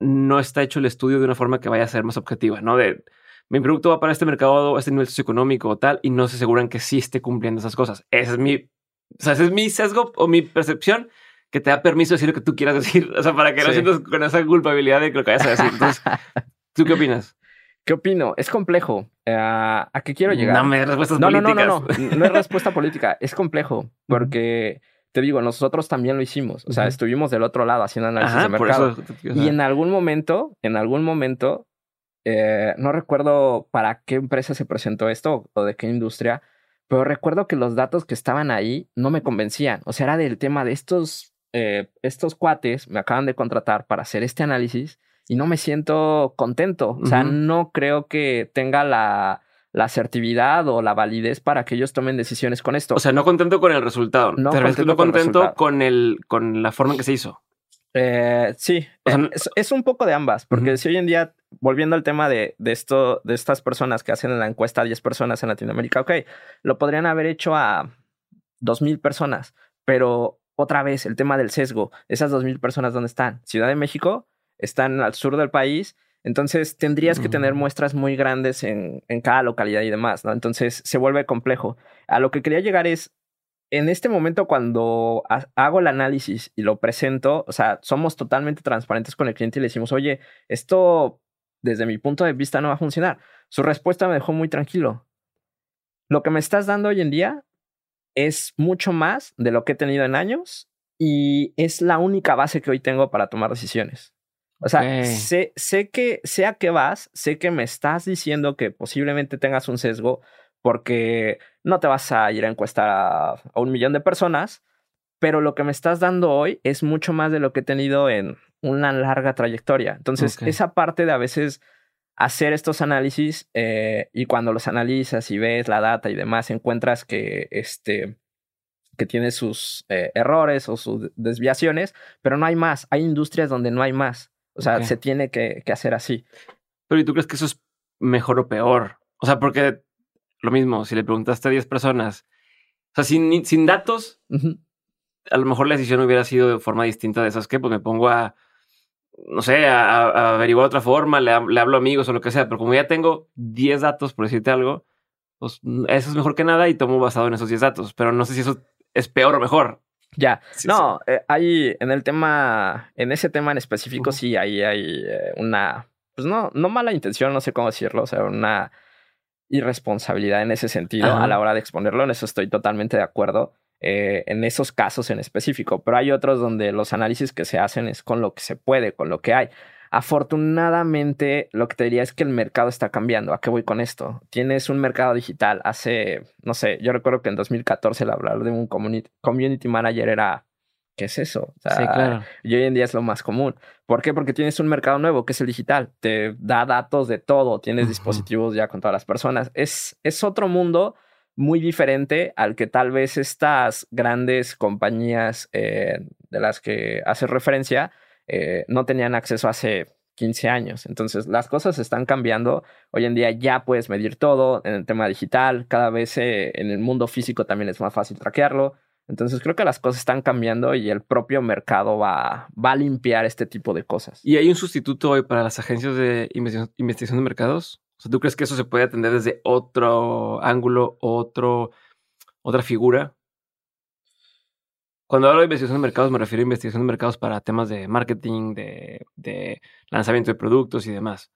no está hecho el estudio de una forma que vaya a ser más objetiva, ¿no? De mi producto va para este mercado, este nivel socioeconómico o tal, y no se aseguran que sí esté cumpliendo esas cosas. Ese es mi, o sea, ese es mi sesgo o mi percepción que te da permiso de decir lo que tú quieras decir. O sea, para que no sientas con esa culpabilidad de lo que vayas a decir. Entonces, ¿tú qué opinas? ¿Qué opino? Es complejo. Eh, ¿A qué quiero llegar? No me respuestas no, políticas. No, no, no, no. No es respuesta política. Es complejo porque te digo, nosotros también lo hicimos. O sea, estuvimos del otro lado haciendo análisis de mercado. y en algún momento, en algún momento, eh, no recuerdo para qué empresa se presentó esto o de qué industria, pero recuerdo que los datos que estaban ahí no me convencían. O sea, era del tema de estos, eh, estos cuates me acaban de contratar para hacer este análisis y no me siento contento. O sea, no creo que tenga la, la, asertividad o la validez para que ellos tomen decisiones con esto. O sea, no contento con el resultado. No contento, contento con, el, con la forma en que se hizo. Eh, sí, eh, es, un poco de ambas, porque si hoy en día, volviendo al tema de, de, esto, de estas personas que hacen la encuesta a 10 personas en Latinoamérica, ok, lo podrían haber hecho a 2.000 personas, pero otra vez el tema del sesgo, esas 2.000 personas, ¿dónde están? Ciudad de México, están al sur del país. Entonces tendrías que tener muestras muy grandes en, en, cada localidad y demás, ¿no? Entonces se vuelve complejo. A lo que quería llegar es, en este momento cuando hago el análisis y lo presento, o sea, somos totalmente transparentes con el cliente y le decimos, oye, esto desde mi punto de vista no va a funcionar. Su respuesta me dejó muy tranquilo. Lo que me estás dando hoy en día es mucho más de lo que he tenido en años y es la única base que hoy tengo para tomar decisiones. O sea, sé, sé que, sé a qué vas, sé que me estás diciendo que posiblemente tengas un sesgo porque no te vas a ir a encuestar a, un millón de personas, pero lo que me estás dando hoy es mucho más de lo que he tenido en una larga trayectoria. Entonces, esa parte de a veces hacer estos análisis eh, y cuando los analizas y ves la data y demás, encuentras que este que tiene sus eh, errores o sus desviaciones, pero no hay más. Hay industrias donde no hay más. O sea, se tiene que, hacer así. Pero ¿y tú crees que eso es mejor o peor? O sea, porque lo mismo, si le preguntaste a 10 personas, o sea, sin, sin datos, a lo mejor la decisión hubiera sido de forma distinta de esas que, pues me pongo a, no sé, a, averiguar otra forma, le, le, hablo a amigos o lo que sea, pero como ya tengo 10 datos, por decirte algo, pues eso es mejor que nada y tomo basado en esos 10 datos, pero no sé si eso es peor o mejor. Ya, no, eh, hay en el tema, en ese tema en específico, sí, ahí hay eh, una, pues no, no mala intención, no sé cómo decirlo, o sea, una irresponsabilidad en ese sentido a la hora de exponerlo, en eso estoy totalmente de acuerdo. Eh, en esos casos en específico, pero hay otros donde los análisis que se hacen es con lo que se puede, con lo que hay. Afortunadamente, lo que te diría es que el mercado está cambiando. ¿A qué voy con esto? Tienes un mercado digital. Hace, no sé, yo recuerdo que en 2014 el hablar de un community, manager era, ¿qué es eso? sí, claro. Y hoy en día es lo más común. ¿Por qué? Porque tienes un mercado nuevo que es el digital. Te da datos de todo. Tienes dispositivos ya con todas las personas. Es, es otro mundo muy diferente al que tal vez estas grandes compañías eh, de las que haces referencia eh, no tenían acceso hace 15 años. Entonces, las cosas están cambiando. Hoy en día ya puedes medir todo en el tema digital. Cada vez eh, en el mundo físico también es más fácil traquearlo. Entonces, creo que las cosas están cambiando y el propio mercado va, va a limpiar este tipo de cosas. ¿Y hay un sustituto hoy para las agencias de investigación de mercados? O sea, ¿tú crees que eso se puede atender desde otro ángulo, otro, otra figura? Cuando hablo de investigación de mercados, me refiero a investigación de mercados para temas de marketing, de, lanzamiento de productos y demás.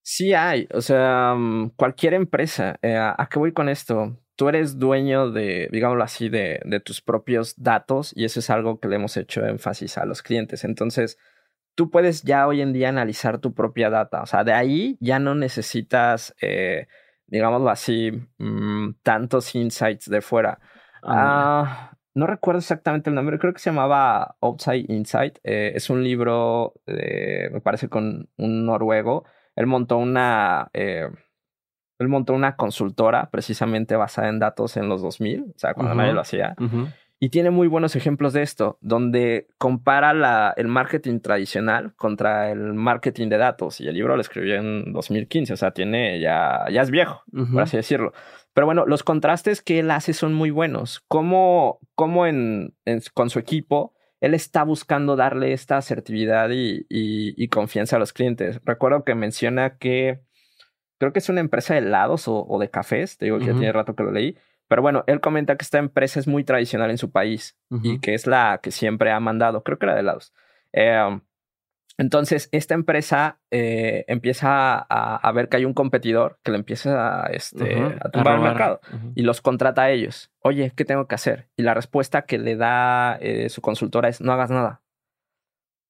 Sí hay, o sea, mm, cualquier empresa. Eh, ¿A qué voy con esto? Tú eres dueño de, digámoslo así, de, de tus propios datos y eso es algo que le hemos hecho énfasis a los clientes. Entonces, tú puedes ya hoy en día analizar tu propia data. O sea, de ahí ya no necesitas, eh, digámoslo así, mm, tantos insights de fuera. Ah, no recuerdo exactamente el nombre, creo que se llamaba Outside Insight. Eh, es un libro, me parece, con un noruego. Él montó una, eh, él montó una consultora precisamente basada en datos en los 2000, o sea, cuando nadie lo hacía. Y tiene muy buenos ejemplos de esto, donde compara la, el marketing tradicional contra el marketing de datos. Y el libro lo escribió en 2015, o sea, tiene ya, ya es viejo, por así decirlo. Pero bueno, los contrastes que él hace son muy buenos. Cómo, cómo en, con su equipo él está buscando darle esta asertividad y, y, confianza a los clientes. Recuerdo que menciona que creo que es una empresa de helados o, de cafés, te digo que ya tiene rato que lo leí, pero bueno, él comenta que esta empresa es muy tradicional en su país y que es la que siempre ha mandado, creo que era de helados. Eh, entonces, esta empresa eh, empieza a, ver que hay un competidor que le empieza a, este, a tumbar el mercado y los contrata a ellos. Oye, ¿qué tengo que hacer? Y la respuesta que le da eh, su consultora es no hagas nada.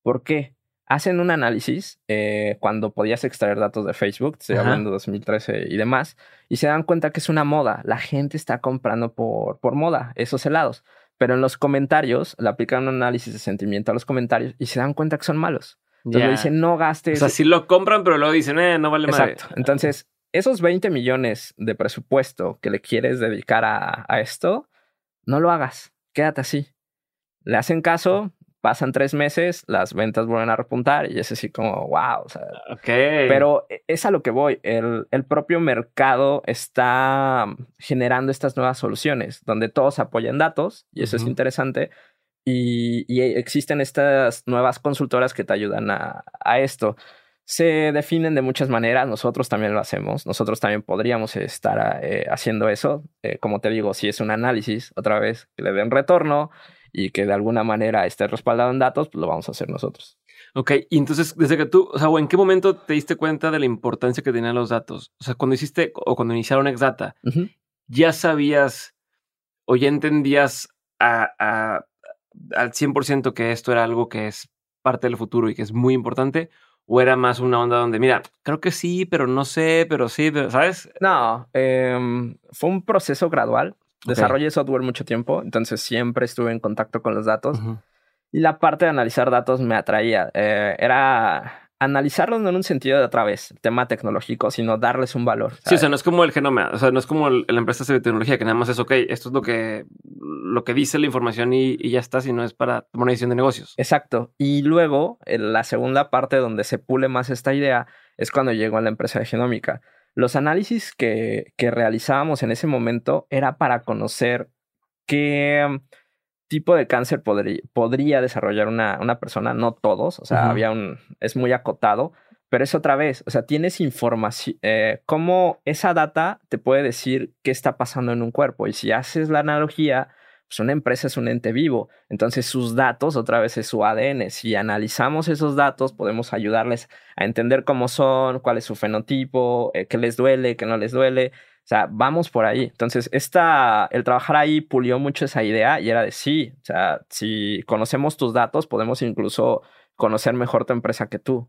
¿Por qué? Hacen un análisis eh, cuando podías extraer datos de Facebook, estoy hablando de 2013 y demás, y se dan cuenta que es una moda. La gente está comprando por, por moda esos helados. Pero en los comentarios le aplican un análisis de sentimiento a los comentarios y se dan cuenta que son malos. Entonces le dicen, no gastes. O sea, sí lo compran, pero luego dicen, eh, no vale más. Exacto. Entonces, esos 20 millones de presupuesto que le quieres dedicar a, a, esto, no lo hagas. Quédate así. Le hacen caso, pasan tres meses, las ventas vuelven a repuntar y es así como, wow. O sea, Pero e, es a lo que voy. El, el propio mercado está generando estas nuevas soluciones donde todos apoyan datos y eso es interesante y, existen estas nuevas consultoras que te ayudan a, esto. Se definen de muchas maneras, nosotros también lo hacemos, nosotros también podríamos estar eh, haciendo eso. Eh, como te digo, si es un análisis, otra vez, que le den retorno y que de alguna manera esté respaldado en datos, pues lo vamos a hacer nosotros. Ok, y entonces, desde que tú, o sea, ¿en qué momento te diste cuenta de la importancia que tenían los datos? O sea, cuando hiciste o cuando iniciaron Exdata, ¿ya sabías o ya entendías a al 100% que esto era algo que es parte del futuro y que es muy importante? ¿O era más una onda donde, mira, creo que sí, pero no sé, pero sí, ¿sabes? No, em, fue un proceso gradual. Desarrollé software mucho tiempo, entonces siempre estuve en contacto con los datos. Y la parte de analizar datos me atraía. Eh, era analizarlos no en un sentido de otra vez, tema tecnológico, sino darles un valor. Sí, o sea, no es como el genoma, o sea, no es como la empresa de tecnología que nada más es, ok, esto es lo que, lo que dice la información y, ya está, sino es para tomar una decisión de negocios. Exacto. Y luego, en la segunda parte donde se pule más esta idea es cuando llegó a la empresa de genómica. Los análisis que, que realizábamos en ese momento era para conocer qué tipo de cáncer podría, desarrollar una, una, persona, no todos, o sea, había un, es muy acotado, pero es otra vez, o sea, tienes información, eh, cómo esa data te puede decir qué está pasando en un cuerpo. Y si haces la analogía, pues una empresa es un ente vivo, entonces sus datos otra vez es su ADN. Si analizamos esos datos, podemos ayudarles a entender cómo son, cuál es su fenotipo, eh, qué les duele, qué no les duele. O sea, vamos por ahí. Entonces, esta, el trabajar ahí pulió mucho esa idea y era de sí, o sea, si conocemos tus datos, podemos incluso conocer mejor tu empresa que tú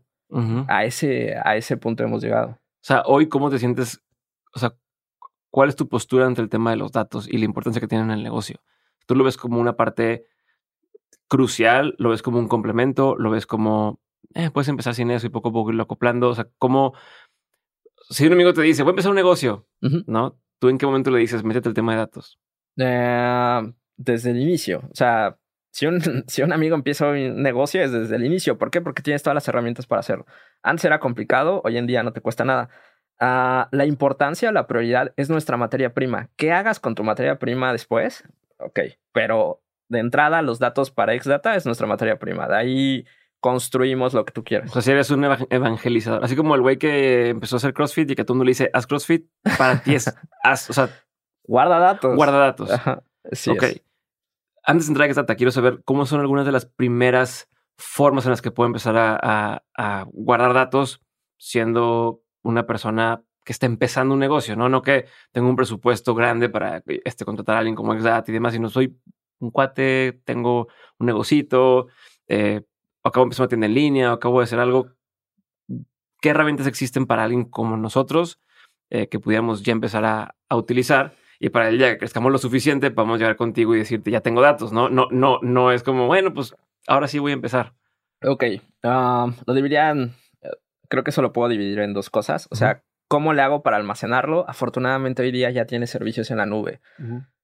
a, ese, a ese punto hemos llegado. O sea, hoy, ¿cómo te sientes? O sea, ¿cuál es tu postura ante el tema de los datos y la importancia que tienen en el negocio? ¿Tú lo ves como una parte crucial? ¿Lo ves como un complemento? ¿Lo ves como, eh, puedes empezar sin eso y poco a poco irlo acoplando? O sea, ¿cómo, si un amigo te dice, voy a empezar un negocio, ¿no? ¿Tú en qué momento le dices, métete el tema de datos? Eh, desde el inicio. O sea, si un, si un amigo empieza un negocio es desde el inicio. ¿Por qué? Porque tienes todas las herramientas para hacerlo. Antes era complicado, hoy en día no te cuesta nada. Ah, la importancia, la prioridad es nuestra materia prima. ¿Qué hagas con tu materia prima después? Ok, pero de entrada los datos para Xdata es nuestra materia prima. De ahí construimos lo que tú quieras. O sea, si eres un evangelizador. Así como el güey que empezó a hacer CrossFit y que todo el mundo le dice, haz CrossFit, para ti es, haz, o sea... Guarda datos. Guarda datos. Sí ok antes de entrar a data, quiero saber cómo son algunas de las primeras formas en las que puedo empezar a, guardar datos siendo una persona que está empezando un negocio, ¿no? No que tengo un presupuesto grande para este, contratar a alguien como Exat y demás, sino soy un cuate, tengo un negocito, eh, acabo de empezar una tienda en línea, acabo de hacer algo. ¿Qué herramientas existen para alguien como nosotros eh, que pudiéramos ya empezar a, a utilizar? y para el día que crezcamos lo suficiente, podemos llegar contigo y decirte, ya tengo datos, ¿no? No, no, no es como, bueno, pues ahora sí voy a empezar. Ok, ah, lo dividirían, eh, creo que eso lo puedo dividir en dos cosas. O sea, ¿cómo le hago para almacenarlo? Afortunadamente hoy día ya tiene servicios en la nube.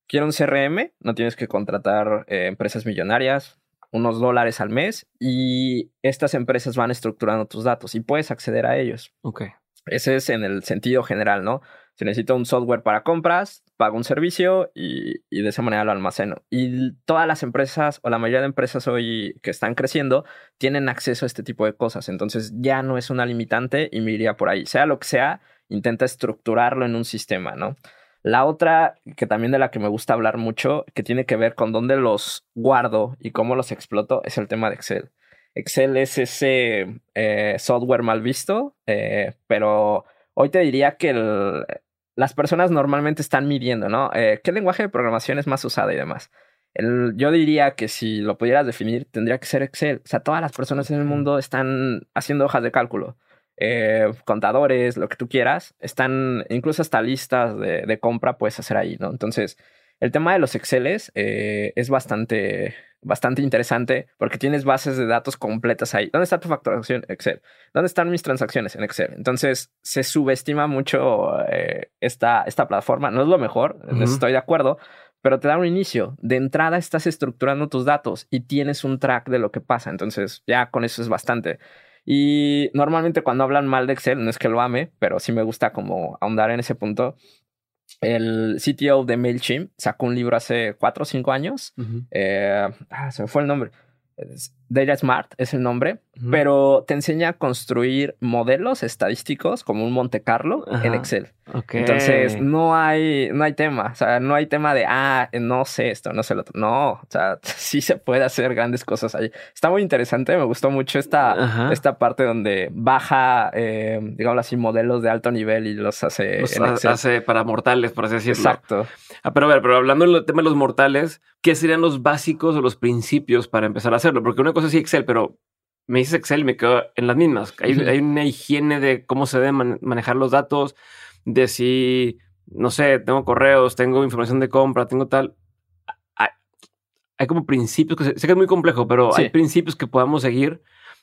Quiero un CRM, no tienes que contratar eh, empresas millonarias, unos dólares al mes y estas empresas van estructurando tus datos y puedes acceder a ellos. Ok. Ese es en el sentido general, ¿no? Si necesito un software para compras, pago un servicio y, de esa manera lo almaceno. Y todas las empresas o la mayoría de empresas hoy que están creciendo tienen acceso a este tipo de cosas. Entonces ya no es una limitante y me iría por ahí. Sea lo que sea, intenta estructurarlo en un sistema, ¿no? La otra, que también de la que me gusta hablar mucho, que tiene que ver con dónde los guardo y cómo los exploto, es el tema de Excel. Excel es ese eh, software mal visto, eh, pero hoy te diría que el, las personas normalmente están midiendo, ¿no? Eh, ¿Qué lenguaje de programación es más usado y demás? yo diría que si lo pudieras definir, tendría que ser Excel. O sea, todas las personas en el mundo están haciendo hojas de cálculo. Eh, contadores, lo que tú quieras, están incluso hasta listas de, compra puedes hacer ahí, ¿no? Entonces, el tema de los Exceles eh, es bastante, bastante interesante porque tienes bases de datos completas ahí. ¿Dónde está tu facturación? Excel. ¿Dónde están mis transacciones? En Excel. Entonces, se subestima mucho eh, esta, esta plataforma. No es lo mejor, estoy de acuerdo, pero te da un inicio. De entrada estás estructurando tus datos y tienes un track de lo que pasa. Entonces, ya con eso es bastante. Y normalmente cuando hablan mal de Excel, no es que lo ame, pero sí me gusta como ahondar en ese punto el CTO de MailChimp sacó un libro hace cuatro o cinco años. Eh, ah, se me fue el nombre. Data Smart es el nombre, pero te enseña a construir modelos estadísticos como un Monte Carlo en Excel. Entonces, no hay, no hay tema. O sea, no hay tema de, ah, no sé esto, no sé lo otro. No, o sea, sí se puede hacer grandes cosas ahí. Está muy interesante. Me gustó mucho esta, esta parte donde baja, eh, digamos así, modelos de alto nivel y los hace en Excel. hace para mortales, por así decirlo. Exacto. Ah, pero a ver, pero hablando del tema de los mortales, ¿qué serían los básicos o los principios para empezar a hacerlo? Porque una cosa es Excel, pero me dices Excel y me quedo en las mismas. Hay, hay una higiene de cómo se deben manejar los datos de si, no sé, tengo correos, tengo información de compra, tengo tal. Hay, como principios que sé que es muy complejo, pero hay principios que podamos seguir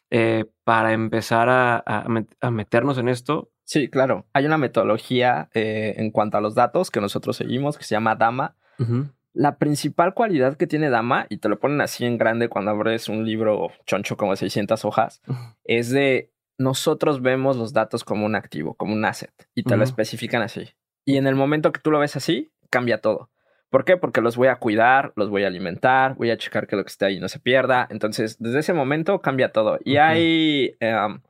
eh, para empezar a, meternos en esto. Sí, claro. Hay una metodología eh, en cuanto a los datos que nosotros seguimos que se llama DAMA. La principal cualidad que tiene Dama, y te lo ponen así en grande cuando abres un libro choncho como de 600 hojas, es de nosotros vemos los datos como un activo, como un asset, y te lo especifican así. Y en el momento que tú lo ves así, cambia todo. ¿Por qué? Porque los voy a cuidar, los voy a alimentar, voy a checar que lo que esté ahí no se pierda. Entonces, desde ese momento cambia todo. Y hay... Em,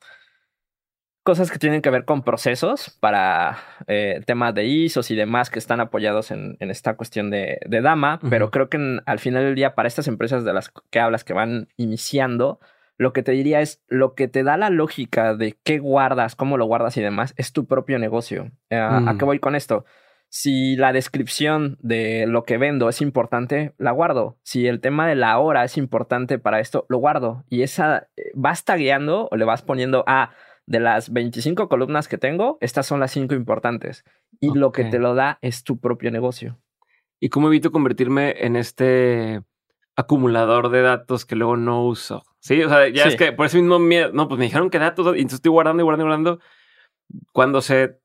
cosas que tienen que ver con procesos para eh, temas de ISOs y demás que están apoyados en, esta cuestión de, Dama, pero creo que al final del día para estas empresas de las que hablas que van iniciando, lo que te diría es lo que te da la lógica de qué guardas, cómo lo guardas y demás, es tu propio negocio. Eh, ¿A qué mm. voy con esto? Si la descripción de lo que vendo es importante, la guardo. Si el tema de la hora es importante para esto, lo guardo. Y esa eh, vas tagueando o le vas poniendo a ah, de las 25 columnas que tengo, estas son las 5 importantes. Y lo que te lo da es tu propio negocio. ¿Y cómo evito convertirme en este acumulador de datos que luego no uso? Sí, o sea, ya es que por ese mismo miedo, no, pues me dijeron que datos, y entonces estoy guardando y guardando y guardando. Cuando sé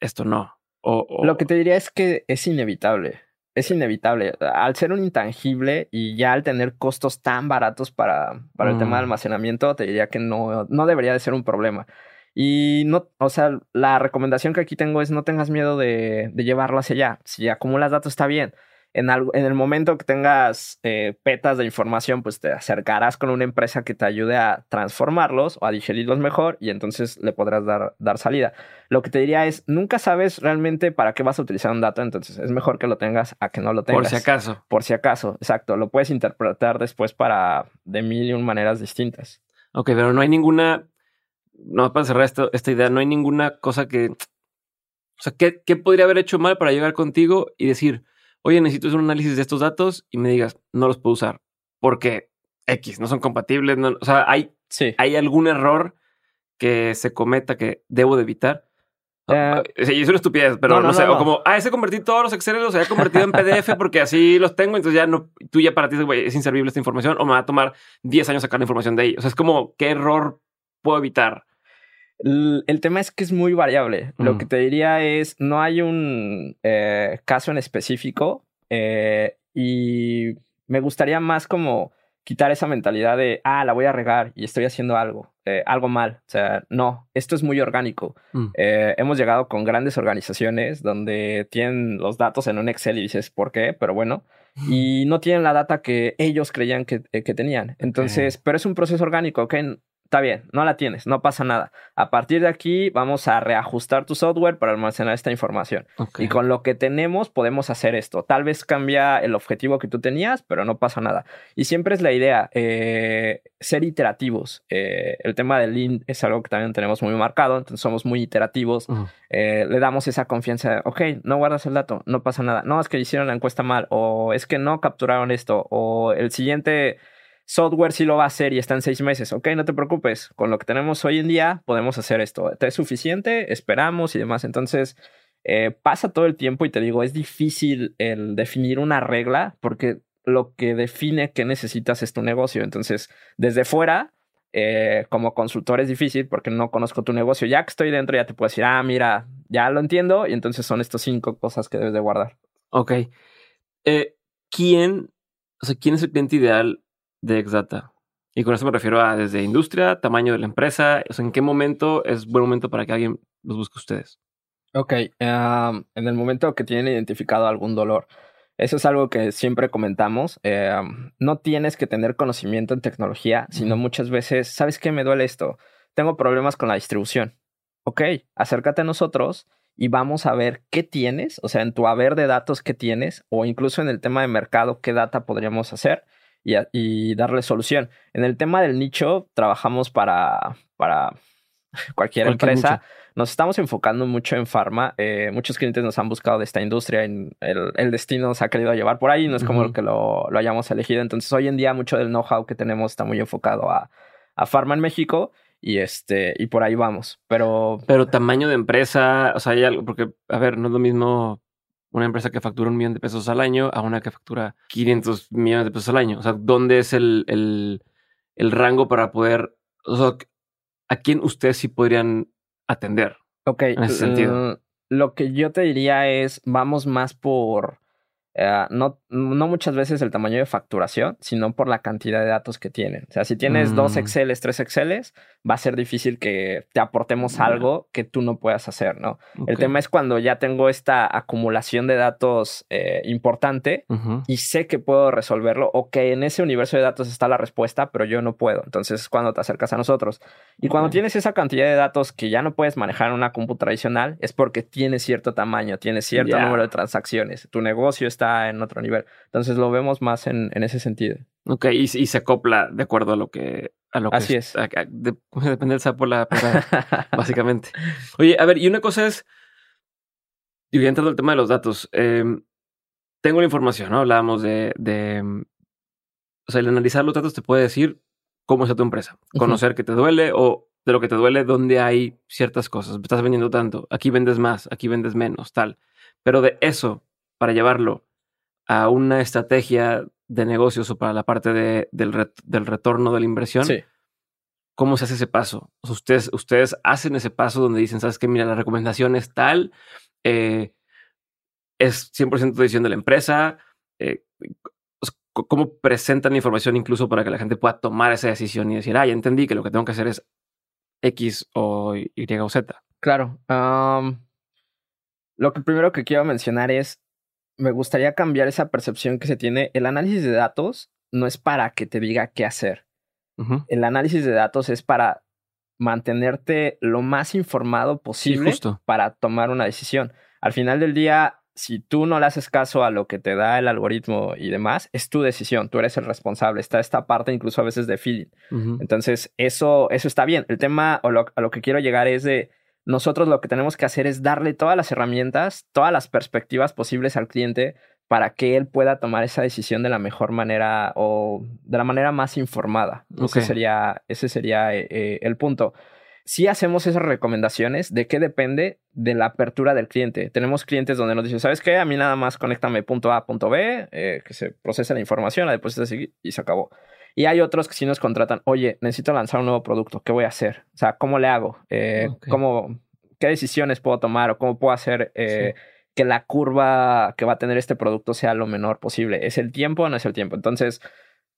esto no. O, Lo que te diría es que es inevitable es inevitable. Al ser un intangible y ya al tener costos tan baratos para, para el tema de mm. almacenamiento, te diría que no, no debería de ser un problema. Y no, o sea, la recomendación que aquí tengo es no tengas miedo de, de llevarlo hacia allá. Si acumulas datos está bien en, en el momento que tengas eh, petas de información, pues te acercarás con una empresa que te ayude a transformarlos o a digerirlos mejor y entonces le podrás dar, dar salida. Lo que te diría es, nunca sabes realmente para qué vas a utilizar un dato, entonces es mejor que lo tengas a que no lo tengas. Por si acaso. Por si acaso, exacto. Lo puedes interpretar después para de mil y un maneras distintas. Ok, pero no hay ninguna, no para cerrar esto, esta idea, no hay ninguna cosa que, o sea, ¿qué, ¿qué podría haber hecho mal para llegar contigo y decir, oye, necesito hacer un análisis de estos datos y me digas, no los puedo usar porque X, no son compatibles. o sea, hay, hay algún error que se cometa que debo de evitar. Uh, es una estupidez, pero no, sé, o como, ah, ese convertí todos los Excel, los había convertido en PDF porque así los tengo, entonces ya no, tú ya para ti es inservible esta información o me va a tomar 10 años sacar la información de ahí. O sea, es como, ¿qué error puedo evitar? El, tema es que es muy variable. Lo que te diría es, no hay un eh, caso en específico eh, y me gustaría más como quitar esa mentalidad de, ah, la voy a regar y estoy haciendo algo, eh, algo mal. O sea, no, esto es muy orgánico. Mm. hemos llegado con grandes organizaciones donde tienen los datos en un Excel y dices, ¿por qué? Pero bueno, y no tienen la data que ellos creían que, que tenían. Entonces, pero es un proceso orgánico, ¿ok? Está bien, no la tienes, no pasa nada. A partir de aquí vamos a reajustar tu software para almacenar esta información. Y con lo que tenemos podemos hacer esto. Tal vez cambia el objetivo que tú tenías, pero no pasa nada. Y siempre es la idea, eh, ser iterativos. Eh, el tema del Lean es algo que también tenemos muy marcado, entonces somos muy iterativos. Eh, le damos esa confianza, ok, no guardas el dato, no pasa nada. No, es que hicieron la encuesta mal, o es que no capturaron esto, o el siguiente software sí lo va a hacer y está en seis meses. Ok, no te preocupes. Con lo que tenemos hoy en día podemos hacer esto. ¿Te es suficiente? Esperamos y demás. Entonces, eh, pasa todo el tiempo y te digo, es difícil el definir una regla porque lo que define qué necesitas es tu negocio. Entonces, desde fuera, eh, como consultor es difícil porque no conozco tu negocio. Ya que estoy dentro, ya te puedo decir, ah, mira, ya lo entiendo. Y entonces son estas cinco cosas que debes de guardar. Ok. Eh, ¿Quién, o sea, quién es el cliente ideal de Exdata. Y con eso me refiero a desde industria, tamaño de la empresa, o sea, en qué momento es buen momento para que alguien los busque ustedes. Ok, en el momento que tienen identificado algún dolor, eso es algo que siempre comentamos. no tienes que tener conocimiento en tecnología, sino muchas veces, ¿sabes qué me duele esto? Tengo problemas con la distribución. Ok, acércate a nosotros y vamos a ver qué tienes, o sea, en tu haber de datos qué tienes, o incluso en el tema de mercado, qué data podríamos hacer y, darle solución. En el tema del nicho, trabajamos para, para cualquier, empresa. Nos estamos enfocando mucho en farma. Eh, muchos clientes nos han buscado de esta industria. En el, destino nos ha querido llevar por ahí. No es como que lo, lo, hayamos elegido. Entonces, hoy en día, mucho del know-how que tenemos está muy enfocado a, a farma en México. Y este, y por ahí vamos. Pero. Pero tamaño de empresa, o sea, hay algo, porque, a ver, no es lo mismo una empresa que factura un millón de pesos al año a una que factura 500 millones de pesos al año? O sea, ¿dónde es el, el, rango para poder, o sea, a quién ustedes sí podrían atender? Ok, en ese sentido. Lo que yo te diría es, vamos más por eh, no, no muchas veces el tamaño de facturación, sino por la cantidad de datos que tienen. O sea, si tienes dos mm. Exceles, tres Exceles, va a ser difícil que te aportemos algo que tú no puedas hacer, ¿no? El tema es cuando ya tengo esta acumulación de datos eh, importante y sé que puedo resolverlo o que en ese universo de datos está la respuesta, pero yo no puedo. Entonces es cuando te acercas a nosotros. Y cuando tienes esa cantidad de datos que ya no puedes manejar en una compu tradicional, es porque tienes cierto tamaño, tienes cierto número de transacciones. Tu negocio está en otro nivel. Entonces lo vemos más en, ese sentido. Ok, y, se acopla de acuerdo a lo que... A lo Así es. depende del sapo la básicamente. Oye, a ver, y una cosa es... Y entrando al tema de los datos. Em, tengo la información, ¿no? Hablábamos de, de... O sea, el analizar los datos te puede decir cómo está tu empresa. Conocer qué te duele o de lo que te duele, dónde hay ciertas cosas. Estás vendiendo tanto, aquí vendes más, aquí vendes menos, tal. Pero de eso, para llevarlo a una estrategia de negocios o para la parte de, del, retorno de la inversión, ¿cómo se hace ese paso? ustedes, ustedes hacen ese paso donde dicen, sabes que mira, la recomendación es tal, eh, es 100% decisión de la empresa. Eh, ¿Cómo presentan la información incluso para que la gente pueda tomar esa decisión y decir, ah, ya entendí que lo que tengo que hacer es X o Y o Z? Claro. lo que primero que quiero mencionar es me gustaría cambiar esa percepción que se tiene. El análisis de datos no es para que te diga qué hacer. El análisis de datos es para mantenerte lo más informado posible para tomar una decisión. Al final del día, si tú no le haces caso a lo que te da el algoritmo y demás, es tu decisión, tú eres el responsable. Está esta parte incluso a veces de feeling. Entonces, eso, eso está bien. El tema a lo que quiero llegar es de nosotros lo que tenemos que hacer es darle todas las herramientas, todas las perspectivas posibles al cliente para que él pueda tomar esa decisión de la mejor manera o de la manera más informada. Ese sería, ese sería eh, eh, el punto. Si hacemos esas recomendaciones, ¿de qué depende? De la apertura del cliente. Tenemos clientes donde nos dicen, ¿sabes qué? A mí nada más conéctame punto A, punto B, eh, que se procese la información, la depositas y se acabó. Y hay otros que sí nos contratan, oye, necesito lanzar un nuevo producto, ¿qué voy a hacer? O sea, ¿cómo le hago? Eh, ¿cómo, ¿Qué decisiones puedo tomar o cómo puedo hacer eh, que la curva que va a tener este producto sea lo menor posible? ¿Es el tiempo o no es el tiempo? Entonces,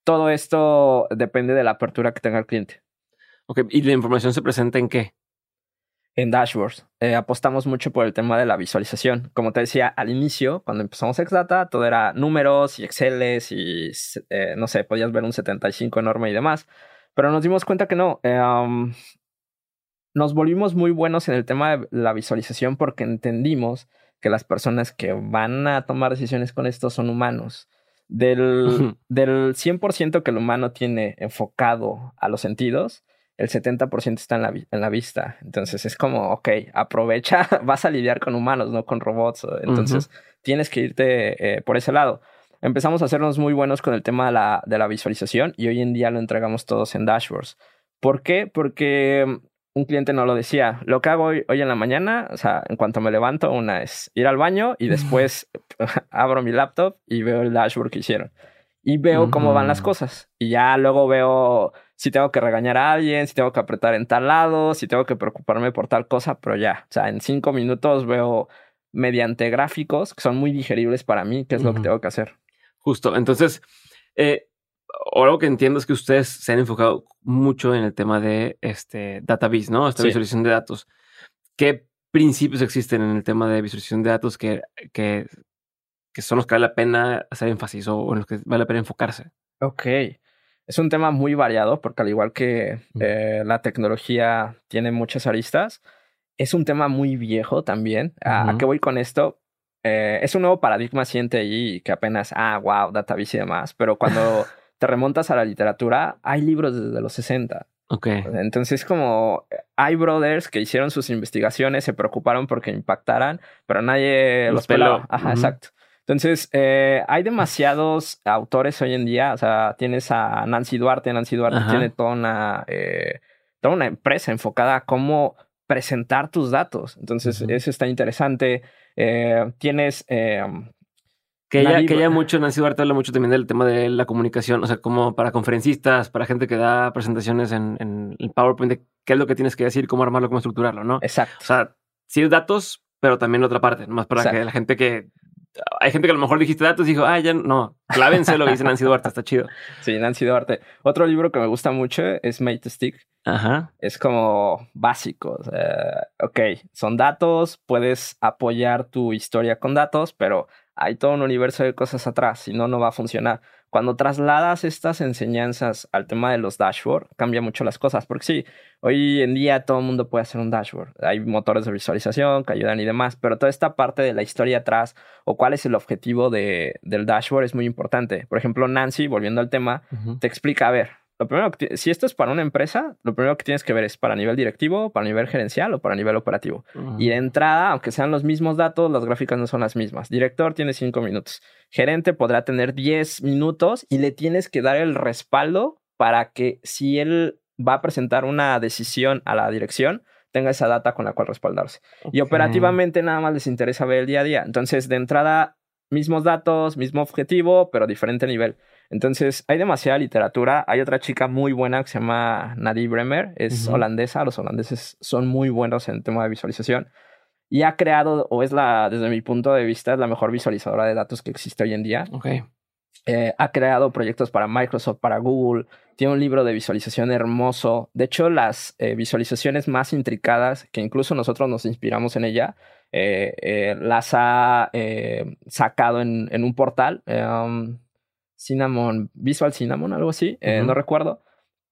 todo esto depende de la apertura que tenga el cliente. Ok, ¿y la información se presenta en qué? En dashboards. Eh, apostamos mucho por el tema de la visualización. Como te decía al inicio, cuando empezamos Exdata, todo era números y Exceles y eh, no sé, podías ver un 75 enorme y demás. Pero nos dimos cuenta que no. Eh, nos volvimos muy buenos en el tema de la visualización porque entendimos que las personas que van a tomar decisiones con esto son humanos. Del, del 100% que el humano tiene enfocado a los sentidos, el 70% está en la, en la vista. Entonces es como, ok, aprovecha, vas a lidiar con humanos, no con robots. Entonces tienes que irte eh, por ese lado. Empezamos a hacernos muy buenos con el tema de la, de la visualización y hoy en día lo entregamos todos en dashboards. ¿Por qué? Porque mm, un cliente no lo decía. Lo que hago hoy, hoy en la mañana, o sea, en cuanto me levanto, una es ir al baño y después abro mi laptop y veo el dashboard que hicieron. Y veo cómo van las cosas. Y ya luego veo si tengo que regañar a alguien, si tengo que apretar en tal lado, si tengo que preocuparme por tal cosa, pero ya, o sea, en cinco minutos veo mediante gráficos que son muy digeribles para mí, qué es lo que tengo que hacer. Justo, entonces, eh, algo que entiendo es que ustedes se han enfocado mucho en el tema de este database, ¿no? Esta visualización de datos. ¿Qué principios existen en el tema de visualización de datos que, que, que son los que vale la pena hacer énfasis o en los que vale la pena enfocarse? Ok. Es un tema muy variado porque al igual que eh, la tecnología tiene muchas aristas, es un tema muy viejo también. ¿A, qué voy con esto? Eh, es un nuevo paradigma siente ahí que apenas, ah, wow, database y demás, pero cuando te remontas a la literatura, hay libros desde los 60. Ok. Entonces, como hay brothers que hicieron sus investigaciones, se preocuparon porque impactaran, pero nadie los, peló. Ajá, exacto. Entonces, eh, hay demasiados autores hoy en día. O sea, tienes a Nancy Duarte. Nancy Duarte tiene toda una, eh, toda una empresa enfocada a cómo presentar tus datos. Entonces, eso está interesante. Eh, tienes... que ella, que ella mucho, Nancy Duarte habla mucho también del tema de la comunicación, o sea, como para conferencistas, para gente que da presentaciones en, en el PowerPoint, de qué es lo que tienes que decir, cómo armarlo, cómo estructurarlo, ¿no? Exacto. O sea, sí datos, pero también otra parte, más para que la gente que hay gente que a lo mejor dijiste datos y dijo, ah, ya no, clávense lo que dice Nancy Duarte, está chido. Sí, Nancy Duarte. Otro libro que me gusta mucho es Mate Stick. Ajá. Es como básico. O sea, ok, son datos, puedes apoyar tu historia con datos, pero hay todo un universo de cosas atrás, si no, no va a funcionar. Cuando trasladas estas enseñanzas al tema de los dashboard, cambia mucho las cosas, porque sí, hoy en día todo el mundo puede hacer un dashboard. Hay motores de visualización que ayudan y demás, pero toda esta parte de la historia atrás o cuál es el objetivo de, del dashboard es muy importante. Por ejemplo, Nancy, volviendo al tema, te explica, a ver, lo primero que si esto es para una empresa, lo primero que tienes que ver es para nivel directivo, para nivel gerencial o para nivel operativo. Y de entrada, aunque sean los mismos datos, las gráficas no son las mismas. Director tiene cinco minutos. Gerente podrá tener 10 minutos y le tienes que dar el respaldo para que si él va a presentar una decisión a la dirección, tenga esa data con la cual respaldarse. Y operativamente nada más les interesa ver el día a día. Entonces, de entrada, mismos datos, mismo objetivo, pero diferente nivel. Entonces, hay demasiada literatura. Hay otra chica muy buena que se llama Nadie Bremer, es holandesa. Los holandeses son muy buenos en el tema de visualización. Y ha creado, o es la, desde mi punto de vista, es la mejor visualizadora de datos que existe hoy en día. Ok. Eh, ha creado proyectos para Microsoft, para Google. Tiene un libro de visualización hermoso. De hecho, las eh, visualizaciones más intricadas, que incluso nosotros nos inspiramos en ella, eh, las ha sacado en, en, un portal. Um, Cinnamon, Visual Cinnamon, algo así, eh, no recuerdo.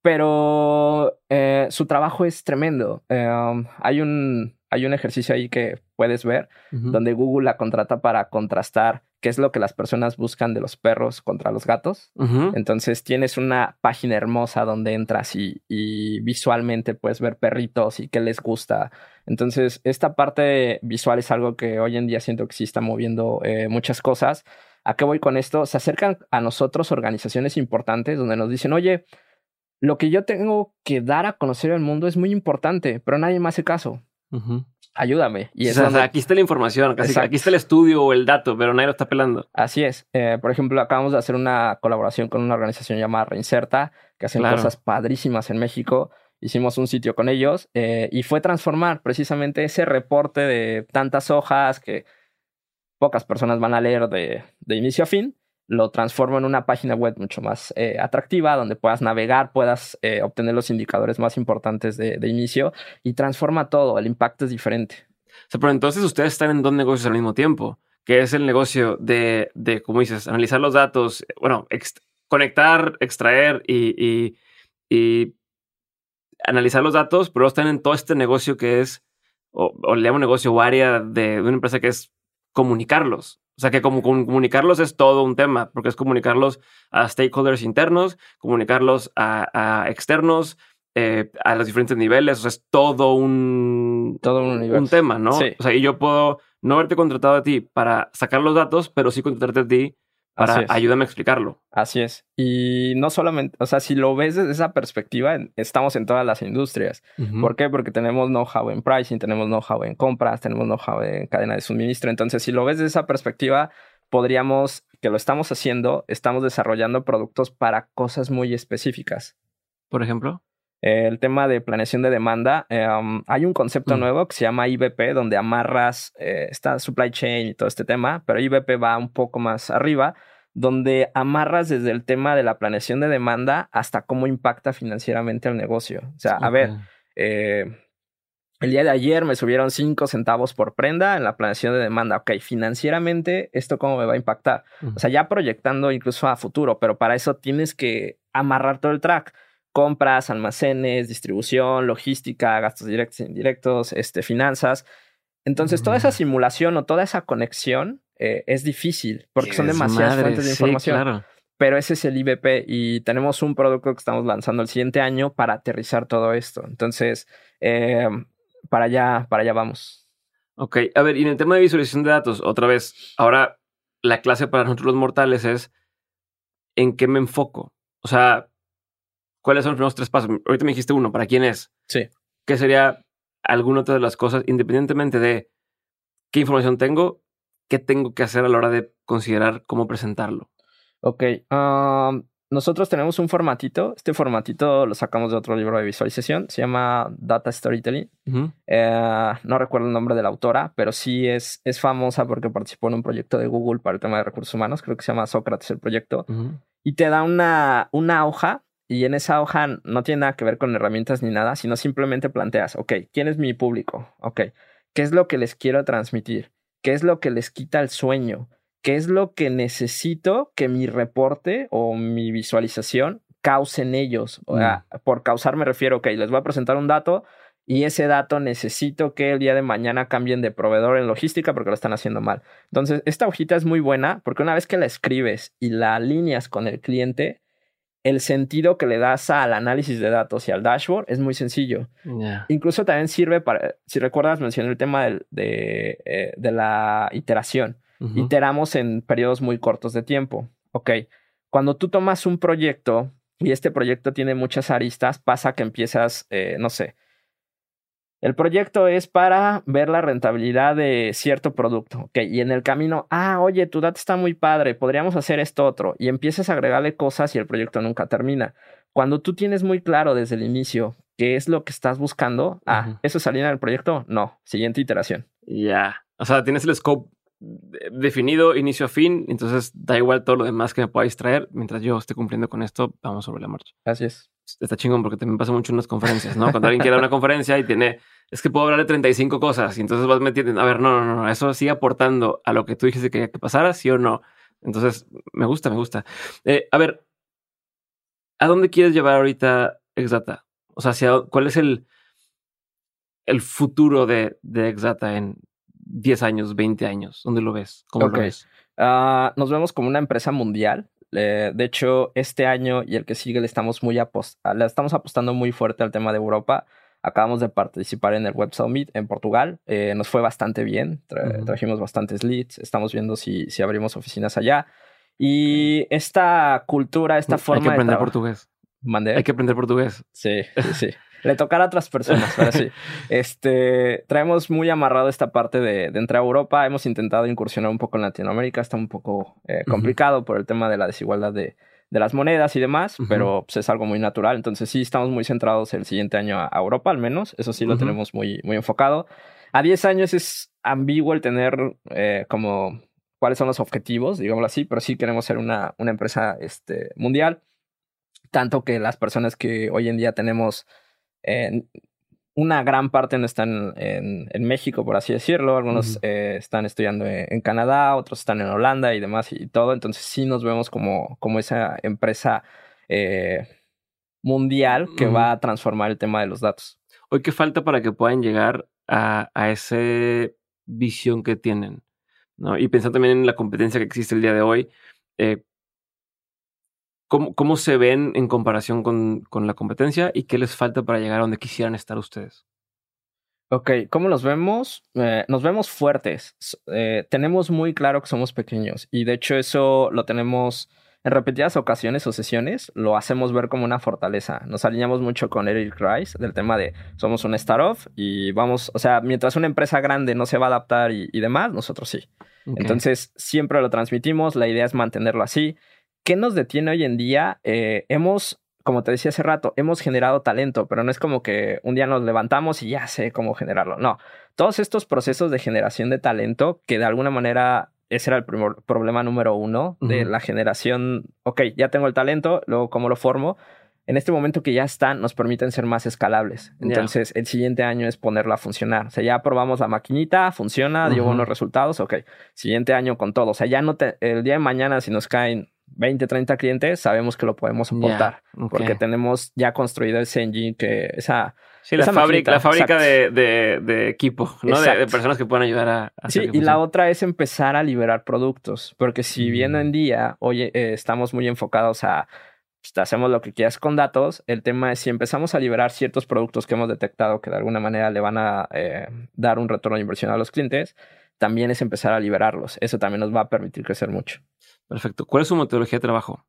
Pero eh, su trabajo es tremendo. Um, hay, un, hay un ejercicio ahí que puedes ver donde Google la contrata para contrastar qué es lo que las personas buscan de los perros contra los gatos. Entonces tienes una página hermosa donde entras y, visualmente puedes ver perritos y qué les gusta. Entonces esta parte visual es algo que hoy en día siento que sí está moviendo eh, muchas cosas. ¿A qué voy con esto? Se acercan a nosotros organizaciones importantes donde nos dicen, oye, lo que yo tengo que dar a conocer al mundo es muy importante, pero nadie me hace caso. Ayúdame. Y aquí está la información, aquí está el estudio o el dato, pero nadie lo está pelando. Así es. Eh, por ejemplo, acabamos de hacer una colaboración con una organización llamada Reinserta, que hacen cosas padrísimas en México. Hicimos un sitio con ellos eh, y fue transformar precisamente ese reporte de tantas hojas que pocas personas van a leer de, inicio a fin, lo transformo en una página web mucho más eh, atractiva, donde puedas navegar, puedas eh, obtener los indicadores más importantes de, inicio y transforma todo, el impacto es diferente. Pero entonces ustedes están en dos negocios al mismo tiempo, que es el negocio de, de como dices, analizar los datos, bueno, conectar, extraer y, y, analizar los datos, pero están en todo este negocio que es, o, o le llamo negocio o área de una empresa que es comunicarlos. O sea que como comunicarlos es todo un tema, porque es comunicarlos a stakeholders internos, comunicarlos a, externos, eh, a los diferentes niveles. O sea, es todo un, todo un, un tema, ¿no? O sea, y yo puedo no haberte contratado a ti para sacar los datos, pero sí contratarte a ti para ayúdame a explicarlo. Así es. Y no solamente, o sea, si lo ves desde esa perspectiva, estamos en todas las industrias. ¿Por qué? Porque tenemos know-how en pricing, tenemos know-how en compras, tenemos know-how en cadena de suministro. Entonces, si lo ves desde esa perspectiva, podríamos, que lo estamos haciendo, estamos desarrollando productos para cosas muy específicas. Por ejemplo. El tema de planeación de demanda, em, hay un concepto mm. nuevo que se llama IBP, donde amarras eh, esta supply chain y todo este tema, pero IBP va un poco más arriba, donde amarras desde el tema de la planeación de demanda hasta cómo impacta financieramente el negocio. O sea, a ver, eh, el día de ayer me subieron 5 centavos por prenda en la planeación de demanda. Ok, financieramente, ¿esto cómo me va a impactar? O sea, ya proyectando incluso a futuro, pero para eso tienes que amarrar todo el track. Compras, almacenes, distribución, logística, gastos directos e indirectos, este, finanzas. Entonces, toda esa simulación o toda esa conexión eh, es difícil porque son demasiadas fuentes de información. Pero ese es el IBP y tenemos un producto que estamos lanzando el siguiente año para aterrizar todo esto. Entonces, eh, para allá, para allá vamos. Ok, a ver, y en el tema de visualización de datos, otra vez, ahora la clase para nosotros los mortales es ¿en qué me enfoco? O sea, ¿cuáles son los primeros tres pasos? Ahorita me dijiste uno, ¿para quién es? Sí. ¿Qué sería alguna otra de las cosas, independientemente de qué información tengo, qué tengo que hacer a la hora de considerar cómo presentarlo? Ok. nosotros tenemos un formatito. Este formatito lo sacamos de otro libro de visualización. Se llama Data Storytelling. Eh, no recuerdo el nombre de la autora, pero sí es, es famosa porque participó en un proyecto de Google para el tema de recursos humanos. Creo que se llama Sócrates el proyecto. Y te da una, una hoja y en esa hoja no tiene nada que ver con herramientas ni nada, sino simplemente planteas, ok, ¿quién es mi público? Ok, ¿qué es lo que les quiero transmitir? ¿Qué es lo que les quita el sueño? ¿Qué es lo que necesito que mi reporte o mi visualización cause en ellos? O sea, mm. por causar me refiero, ok, les voy a presentar un dato y ese dato necesito que el día de mañana cambien de proveedor en logística porque lo están haciendo mal. Entonces, esta hojita es muy buena porque una vez que la escribes y la alineas con el cliente, el sentido que le das al análisis de datos y al dashboard es muy sencillo. Incluso también sirve para, si recuerdas, mencioné el tema de, eh, de la iteración. Iteramos en periodos muy cortos de tiempo. Ok, cuando tú tomas un proyecto y este proyecto tiene muchas aristas, pasa que empiezas, eh, no sé, el proyecto es para ver la rentabilidad de cierto producto. Ok, y en el camino, ah, oye, tu data está muy padre, podríamos hacer esto otro. Y empiezas a agregarle cosas y el proyecto nunca termina. Cuando tú tienes muy claro desde el inicio qué es lo que estás buscando, ah, ¿eso es del proyecto? No, siguiente iteración. Ya. O sea, tienes el scope definido inicio a fin, entonces da igual todo lo demás que me pueda distraer. Mientras yo esté cumpliendo con esto, vamos sobre la marcha. Así es. Está chingón porque también pasa mucho en las conferencias, ¿no? Cuando alguien quiere dar una conferencia y tiene, es que puedo hablar de 35 cosas y entonces vas metiendo, a ver, no, no, no, eso sigue aportando a lo que tú dijiste que, que pasara, sí o no. Entonces, me gusta, me gusta. Eh, a ver, ¿a dónde quieres llevar ahorita Exdata? O sea, hacia, ¿cuál es el, el futuro de, de Exdata en, 10 años, 20 años? ¿Dónde lo ves? ¿Cómo lo ves? Ah, nos vemos como una empresa mundial. De hecho, este año y el que sigue le estamos, muy le estamos apostando muy fuerte al tema de Europa. Acabamos de participar en el Web Summit en Portugal. Eh, nos fue bastante bien. Trajimos bastantes leads. Estamos viendo si, si abrimos oficinas allá. Y esta cultura, esta forma de. Hay que aprender portugués. ¿Mandé? Hay que aprender portugués. Sí, sí, sí le tocará a otras personas, pero sí. Este, traemos muy amarrado esta parte de, entrar a Europa. Hemos intentado incursionar un poco en Latinoamérica. Está un poco eh, complicado por el tema de la desigualdad de, las monedas y demás, pero pues, es algo muy natural. Entonces sí, estamos muy centrados el siguiente año a, Europa, al menos. Eso sí lo tenemos muy, muy enfocado. A 10 años es ambiguo el tener eh, como cuáles son los objetivos, digámoslo así, pero sí queremos ser una, una empresa este, mundial. Tanto que las personas que hoy en día tenemos una gran parte no están en, México, por así decirlo. Algunos eh, están estudiando en, Canadá, otros están en Holanda y demás y todo. Entonces sí nos vemos como, como esa empresa eh, mundial que va a transformar el tema de los datos. Hoy, ¿qué falta para que puedan llegar a, a esa visión que tienen? ¿no? Y pensando también en la competencia que existe el día de hoy, eh, ¿Cómo, se ven en comparación con, la competencia y qué les falta para llegar a donde quisieran estar ustedes? Ok, ¿cómo nos vemos? Eh, nos vemos fuertes. Eh, tenemos muy claro que somos pequeños y de hecho eso lo tenemos en repetidas ocasiones o sesiones, lo hacemos ver como una fortaleza. Nos alineamos mucho con Eric Rice del tema de somos un startup y vamos, o sea, mientras una empresa grande no se va a adaptar y, demás, nosotros sí. Entonces, siempre lo transmitimos, la idea es mantenerlo así. ¿Qué nos detiene hoy en día? Eh, hemos, como te decía hace rato, hemos generado talento, pero no es como que un día nos levantamos y ya sé cómo generarlo. No, todos estos procesos de generación de talento, que de alguna manera ese era el primer problema número uno de la generación, ok, ya tengo el talento, luego cómo lo formo. En este momento que ya están, nos permiten ser más escalables. Entonces, el siguiente año es ponerla a funcionar. O sea, ya probamos la maquinita, funciona, dio buenos resultados, ok. Siguiente año con todo. O sea, ya no te, el día de mañana, si nos caen 20, 30 clientes, sabemos que lo podemos soportar. Porque tenemos ya construido ese engine que esa. Sí, la, fábrica, la fábrica de, de, equipo, ¿no? De, personas que puedan ayudar a. sí, y la otra es empezar a liberar productos. Porque si bien hoy en día, hoy eh, estamos muy enfocados a. Pues, hacemos lo que quieras con datos. El tema es si empezamos a liberar ciertos productos que hemos detectado que de alguna manera le van a eh, dar un retorno de inversión a los clientes, también es empezar a liberarlos. Eso también nos va a permitir crecer mucho. Perfecto. ¿Cuál es su metodología de trabajo?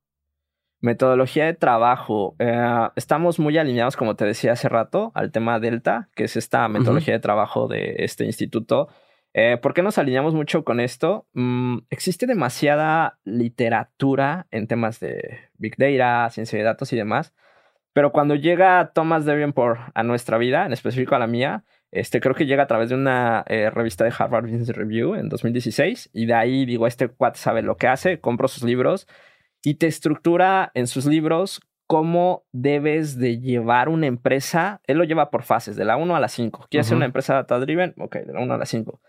Metodología de trabajo. Eh, estamos muy alineados, como te decía hace rato, al tema Delta, que es esta metodología de trabajo de este instituto. Eh, ¿Por qué nos alineamos mucho con esto? Mm, existe demasiada literatura en temas de Big Data, ciencia de datos y demás, pero cuando llega Thomas Davenport a nuestra vida, en específico a la mía, este, creo que llega a través de una eh, revista de Harvard Business Review en 2016 y de ahí digo, este cuate sabe lo que hace, compro sus libros y te estructura en sus libros cómo debes de llevar una empresa. Él lo lleva por fases, de la 1 a la 5. ¿Quieres ser una empresa data driven? Ok, de la 1 a la 5.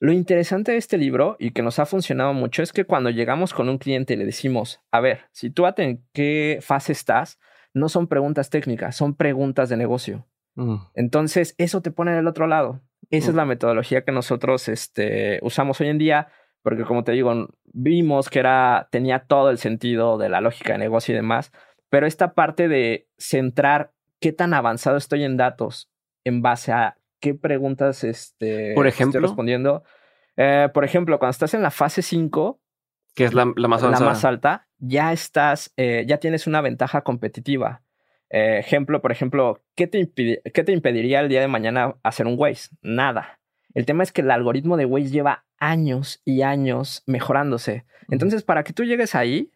Lo interesante de este libro y que nos ha funcionado mucho es que cuando llegamos con un cliente y le decimos, a ver, si tú en qué fase estás, no son preguntas técnicas, son preguntas de negocio. Mm. Entonces, eso te pone del otro lado. Esa es mm. la metodología que nosotros este, usamos hoy en día, porque como te digo, vimos que era, tenía todo el sentido de la lógica de negocio y demás, pero esta parte de centrar qué tan avanzado estoy en datos en base a qué preguntas este, por ejemplo, estoy respondiendo. Eh, por ejemplo, cuando estás en la fase 5, que es la, más La más alta, ya estás, eh, ya tienes una ventaja competitiva. Eh, ejemplo, por ejemplo, ¿qué te, ¿qué te impediría el día de mañana hacer un Waze? Nada. El tema es que el algoritmo de Waze lleva años y años mejorándose. Entonces, para que tú llegues ahí,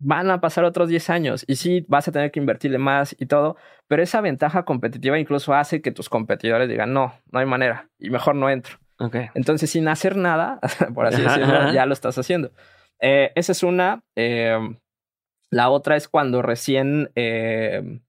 van a pasar otros 10 años y sí vas a tener que invertirle más y todo, pero esa ventaja competitiva incluso hace que tus competidores digan, no, no hay manera y mejor no entro. Entonces, sin hacer nada, por así decirlo, ya lo estás haciendo. Eh, esa es una. Em, la otra es cuando recién em,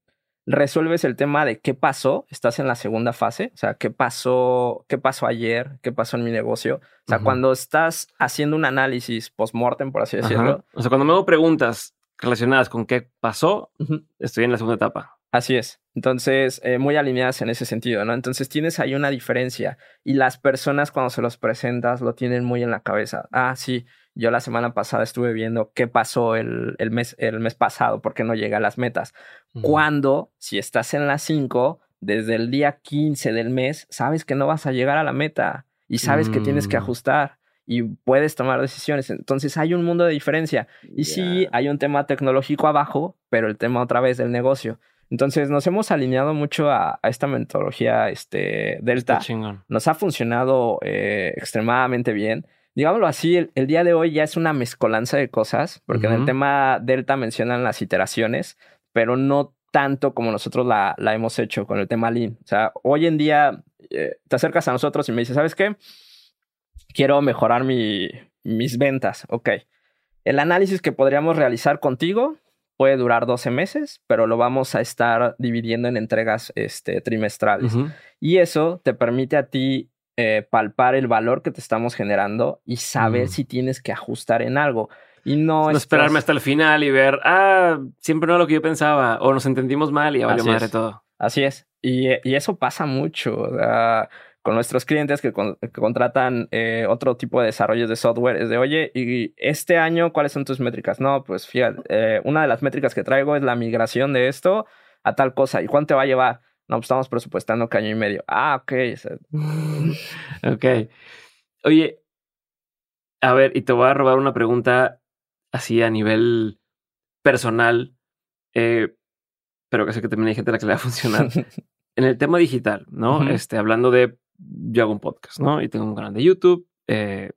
resuelves el tema de qué pasó, estás en la segunda fase, o sea, qué pasó, qué pasó ayer, qué pasó en mi negocio. O sea, cuando estás haciendo un análisis post-mortem, por así decirlo. O sea, cuando me hago preguntas relacionadas con qué pasó, estoy en la segunda etapa. Así es. Entonces, eh, muy alineadas en ese sentido, ¿no? Entonces tienes ahí una diferencia y las personas cuando se los presentas lo tienen muy en la cabeza. Ah, sí, yo la semana pasada estuve viendo qué pasó el, el mes, el mes pasado, por qué no llega a las metas. Cuando, si estás en las 5, desde el día 15 del mes, sabes que no vas a llegar a la meta y sabes que tienes que mm. ajustar y puedes tomar decisiones. Entonces hay un mundo de diferencia. Y sí, hay un tema tecnológico abajo, pero el tema otra vez del negocio. Entonces nos hemos alineado mucho a, esta metodología este, Delta. Nos ha funcionado eh, extremadamente bien. Digámoslo así, el, día de hoy ya es una mezcolanza de cosas, porque en el tema Delta mencionan las iteraciones, pero no tanto como nosotros la, la hemos hecho con el tema Lean. O sea, hoy en día eh, te acercas a nosotros y me dices, ¿sabes qué? Quiero mejorar mi, mis ventas. Ok. El análisis que podríamos realizar contigo puede durar 12 meses, pero lo vamos a estar dividiendo en entregas este, trimestrales. Y eso te permite a ti eh, palpar el valor que te estamos generando y saber si tienes que ajustar en algo. Y no, esperarme hasta el final y ver, ah, siempre no lo que yo pensaba, o nos entendimos mal y ya valió madre todo. Así es. Y, y, eso pasa mucho con nuestros clientes que, contratan eh, otro tipo de desarrollos de software. Es de, oye, ¿y este año cuáles son tus métricas? No, pues fíjate, eh, una de las métricas que traigo es la migración de esto a tal cosa. ¿Y cuánto te va a llevar? No, pues estamos presupuestando un año y medio. Ah, ok. ok. Oye, a ver, y te voy a robar una pregunta así a nivel personal, eh, pero que sé que también hay gente a la que le va a funcionar. en el tema digital, ¿no? Este, hablando de yo hago un podcast, ¿no? Y tengo un canal de YouTube eh,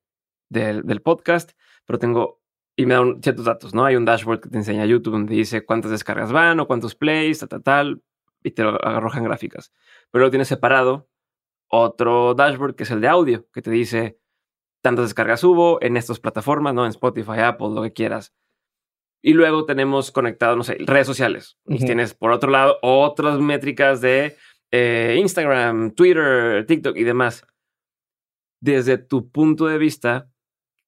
del, podcast, pero tengo, y me dan ciertos datos, ¿no? Hay un dashboard que te enseña YouTube donde dice cuántas descargas van o cuántos plays, tal, tal, tal, y te lo arrojan gráficas. Pero luego tienes separado otro dashboard que es el de audio, que te dice tantas descargas hubo en estas plataformas, ¿no? En Spotify, Apple, lo que quieras. Y luego tenemos conectado, no sé, redes sociales. Tienes, por otro lado, otras métricas de eh, Instagram, Twitter, TikTok y demás. Desde tu punto de vista,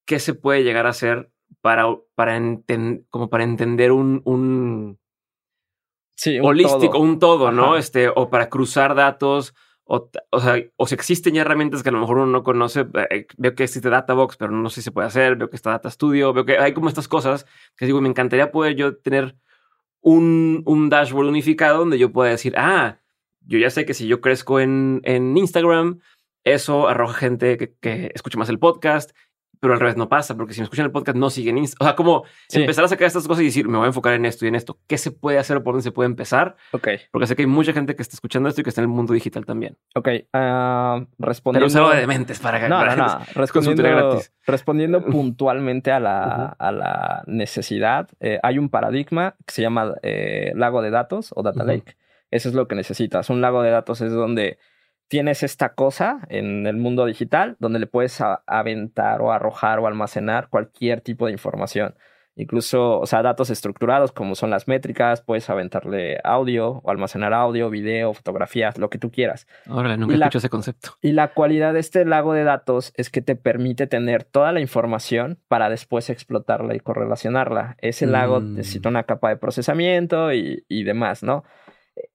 ¿qué se puede llegar a hacer para, para, como para entender un, un holístico, un todo, ¿no? Este, o para cruzar datos, o, o, sea, o si existen ya herramientas que a lo mejor uno no conoce, eh, veo que existe Databox, pero no sé si se puede hacer, veo que está Data Studio, veo que hay como estas cosas que digo, me encantaría poder yo tener un, un dashboard unificado donde yo pueda decir, ah, yo ya sé que si yo crezco en, en Instagram, eso arroja gente que, que escucha más el podcast, pero al revés no pasa, porque si me escuchan el podcast no siguen Insta. O sea, como empezar a sacar estas cosas y decir, me voy a enfocar en esto y en esto. ¿Qué se puede hacer o por dónde se puede empezar? Ok. Porque sé que hay mucha gente que está escuchando esto y que está en el mundo digital también. Ok. Uh, respondiendo... Pero de dementes para... No, no, no. Respondiendo, respondiendo puntualmente a la, a la necesidad, eh, hay un paradigma que se llama eh, lago de datos o data lake. Eso es lo que necesitas. Un lago de datos es donde tienes esta cosa en el mundo digital donde le puedes aventar o arrojar o almacenar cualquier tipo de información. Incluso, o sea, datos estructurados como son las métricas, puedes aventarle audio o almacenar audio, video, fotografías, lo que tú quieras. Ahora, nunca escucho ese concepto. Y la cualidad de este lago de datos es que te permite tener toda la información para después explotarla y correlacionarla. Ese lago mm. necesita una capa de procesamiento y, y demás, ¿no?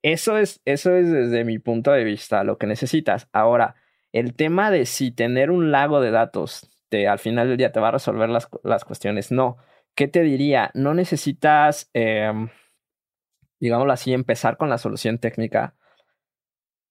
Eso es, eso es desde mi punto de vista lo que necesitas. Ahora, el tema de si tener un lago de datos te, al final del día te va a resolver las, las cuestiones, no. ¿Qué te diría? No necesitas, eh, digámoslo así, empezar con la solución técnica.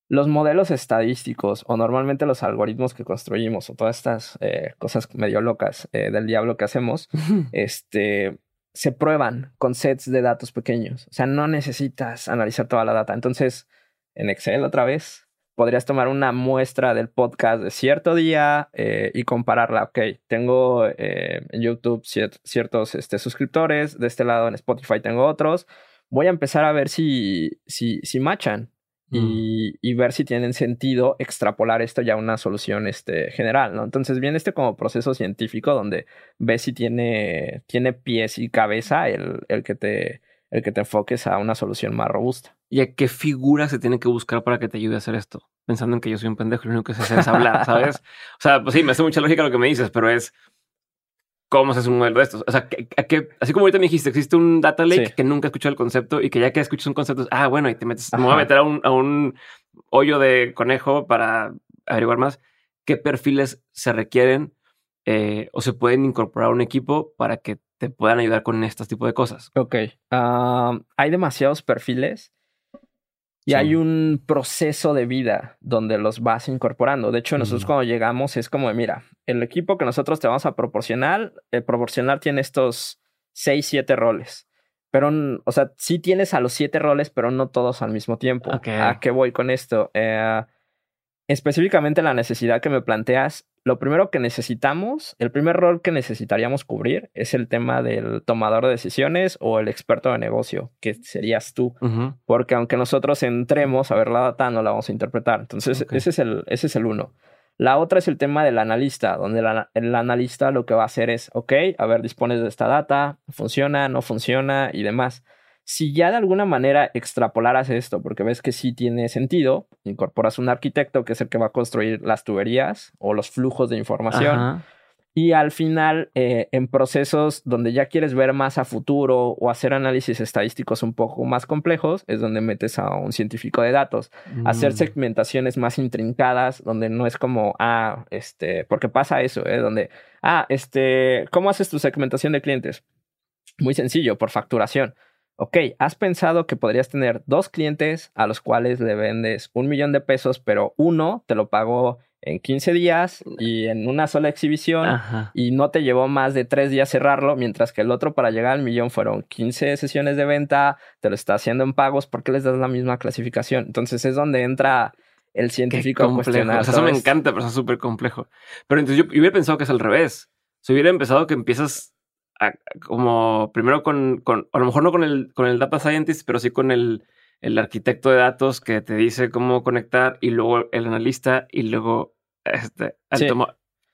Los modelos estadísticos o normalmente los algoritmos que construimos o todas estas eh, cosas medio locas eh, del diablo que hacemos, este, se prueban con sets de datos pequeños. O sea, no necesitas analizar toda la data. Entonces, en Excel otra vez, podrías tomar una muestra del podcast de cierto día eh, y compararla. Ok, tengo eh, en YouTube ciertos este, suscriptores, de este lado en Spotify tengo otros. Voy a empezar a ver si, si, si machan. Mm. y, ver si tienen sentido extrapolar esto ya a una solución este, general, ¿no? Entonces viene este como proceso científico donde ves si tiene, tiene pies y cabeza el, el, que te, el que te enfoques a una solución más robusta. ¿Y a qué figura se tiene que buscar para que te ayude a hacer esto? Pensando en que yo soy un pendejo y lo único que sé hacer es hablar, ¿sabes? O sea, pues sí, me hace mucha lógica lo que me dices, pero es cómo se hace un modelo de estos. O sea, que, así como ahorita me dijiste, existe un data lake que nunca escuchado el concepto y que ya que escuchas un concepto, ah, bueno, y te metes, me voy a meter a un, a un hoyo de conejo para averiguar más. ¿Qué perfiles se requieren eh, o se pueden incorporar a un equipo para que te puedan ayudar con este tipo de cosas? Ok. Ah, hay demasiados perfiles y hay un proceso de vida donde los vas incorporando. De hecho, nosotros cuando llegamos es como, mira, el equipo que nosotros te vamos a proporcionar, el proporcionar tiene estos seis, siete roles. Pero, o sea, sí tienes a los siete roles, pero no todos al mismo tiempo. ¿A qué voy con esto? Eh, específicamente la necesidad que me planteas lo primero que necesitamos, el primer rol que necesitaríamos cubrir es el tema del tomador de decisiones o el experto de negocio, que serías tú. Porque aunque nosotros entremos a ver la data, no la vamos a interpretar. Entonces, ese, es el, ese es el uno. La otra es el tema del analista, donde el analista lo que va a hacer es, ok, a ver, dispones de esta data, funciona, no funciona y demás. Si ya de alguna manera extrapolaras esto, porque ves que sí tiene sentido, incorporas un arquitecto que es el que va a construir las tuberías o los flujos de información. Y al final, eh, en procesos donde ya quieres ver más a futuro o hacer análisis estadísticos un poco más complejos, es donde metes a un científico de datos. Hacer mm. segmentaciones más intrincadas, donde no es como, ah, este, porque pasa eso, ¿eh? Donde, ah, este, ¿cómo haces tu segmentación de clientes? Muy sencillo, por facturación ok, has pensado que podrías tener dos clientes a los cuales le vendes un millón de pesos, pero uno te lo pagó en 15 días y en una sola exhibición y no te llevó más de tres días cerrarlo, mientras que el otro para llegar al millón fueron 15 sesiones de venta, te lo está haciendo en pagos, ¿por qué les das la misma clasificación? Entonces es donde entra el científico a cuestionar. eso me encanta, pero es súper complejo. Pero entonces yo, hubiera pensado que es al revés. Si hubiera empezado que empiezas como primero con, con, a lo mejor no con el, con el data scientist, pero sí con el, el arquitecto de datos que te dice cómo conectar y luego el analista y luego este,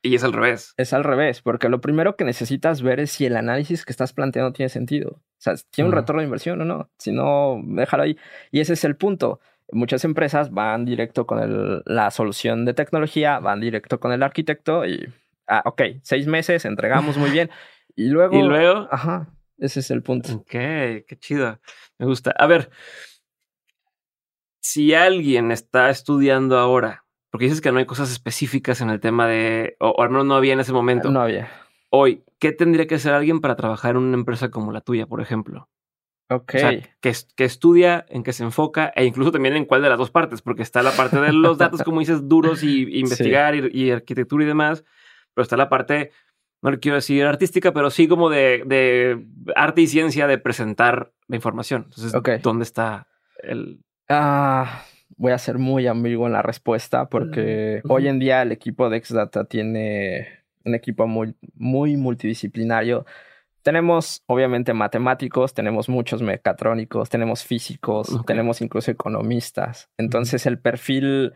y es al revés. Es al revés, porque lo primero que necesitas ver es si el análisis que estás planteando tiene sentido. O sea, tiene un retorno de inversión o no. Si no, déjalo ahí. Y ese es el punto. Muchas empresas van directo con el, la solución de tecnología, van directo con el arquitecto y, ah, ok, seis meses, entregamos muy bien. Y luego. Y luego. Ajá. Ese es el punto. Ok, qué chido. Me gusta. A ver, si alguien está estudiando ahora, porque dices que no hay cosas específicas en el tema de, o, al menos no había en ese momento. No había. Hoy, ¿qué tendría que hacer alguien para trabajar en una empresa como la tuya, por ejemplo? Ok. O sea, que, que, estudia, en qué se enfoca e incluso también en cuál de las dos partes, porque está la parte de los datos, como dices, duros y investigar y, y, arquitectura y demás, pero está la parte no le quiero decir artística, pero sí como de, de arte y ciencia de presentar la información. Entonces, ¿dónde está el...? Ah, voy a ser muy ambiguo en la respuesta porque hoy en día el equipo de Xdata tiene un equipo muy, muy multidisciplinario. Tenemos obviamente matemáticos, tenemos muchos mecatrónicos, tenemos físicos, tenemos incluso economistas. Entonces el perfil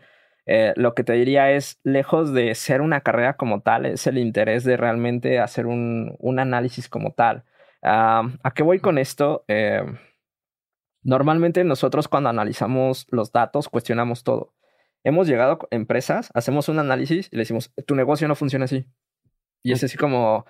eh, lo que te diría es, lejos de ser una carrera como tal, es el interés de realmente hacer un, análisis como tal. ¿A qué voy con esto? Eh, normalmente nosotros cuando analizamos los datos cuestionamos todo. Hemos llegado a empresas, hacemos un análisis y le decimos, tu negocio no funciona así. Y es así como,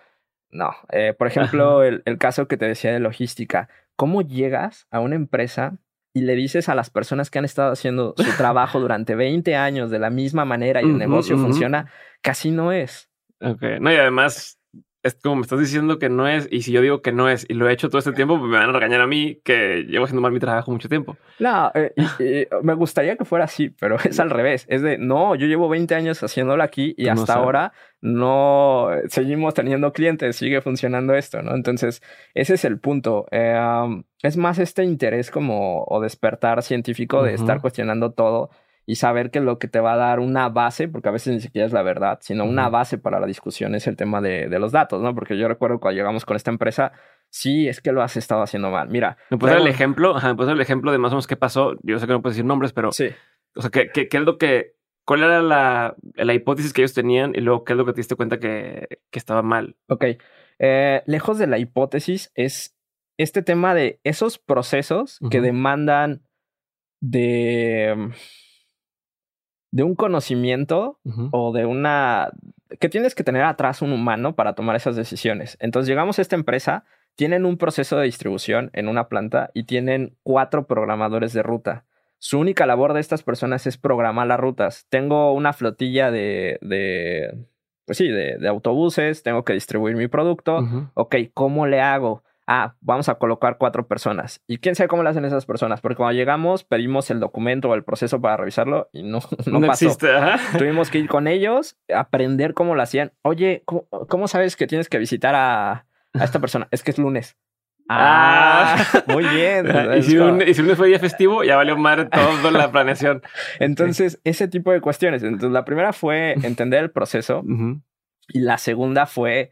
no. Eh, por ejemplo, el, el caso que te decía de logística. ¿Cómo llegas a una empresa y le dices a las personas que han estado haciendo su trabajo durante 20 años de la misma manera y el negocio funciona, casi no es. Ok, no, y además es como me estás diciendo que no es, y si yo digo que no es, y lo he hecho todo este tiempo, pues me van a regañar a mí que llevo haciendo mal mi trabajo mucho tiempo. No, eh, me gustaría que fuera así, pero es al revés. Es de, no, yo llevo 20 años haciéndolo aquí y hasta ahora no seguimos teniendo clientes, sigue funcionando esto, ¿no? Entonces, ese es el punto. Eh, es más este interés como o despertar científico de estar cuestionando todo y saber que lo que te va a dar una base, porque a veces ni siquiera es la verdad, sino una base para la discusión es el tema de, los datos, ¿no? Porque yo recuerdo cuando llegamos con esta empresa, sí, es que lo has estado haciendo mal. Mira. ¿Me puedes dar el ejemplo? Ajá, ¿me puedes dar el ejemplo de más o menos qué pasó? Yo sé que no puedes decir nombres, pero. Sí. O sea, ¿qué, qué, es lo que. ¿Cuál era la, la, hipótesis que ellos tenían y luego qué es lo que te diste cuenta que, que estaba mal? Ok. Eh, lejos de la hipótesis es este tema de esos procesos que demandan de de un conocimiento o de una... que tienes que tener atrás un humano para tomar esas decisiones. Entonces llegamos a esta empresa, tienen un proceso de distribución en una planta y tienen cuatro programadores de ruta. Su única labor de estas personas es programar las rutas. Tengo una flotilla de, de pues sí, de, de, autobuses, tengo que distribuir mi producto. Ok, ¿cómo le hago? Ah, vamos a colocar cuatro personas. ¿Y quién sabe cómo lo hacen esas personas? Porque cuando llegamos, pedimos el documento o el proceso para revisarlo y no, no, pasó. Existe, Tuvimos que ir con ellos, aprender cómo lo hacían. Oye, ¿cómo, sabes que tienes que visitar a, esta persona? Es que es lunes. Ah, ah. muy bien. y, si un, lunes fue día festivo, ya valió madre toda la planeación. Entonces, ese tipo de cuestiones. Entonces, la primera fue entender el proceso y la segunda fue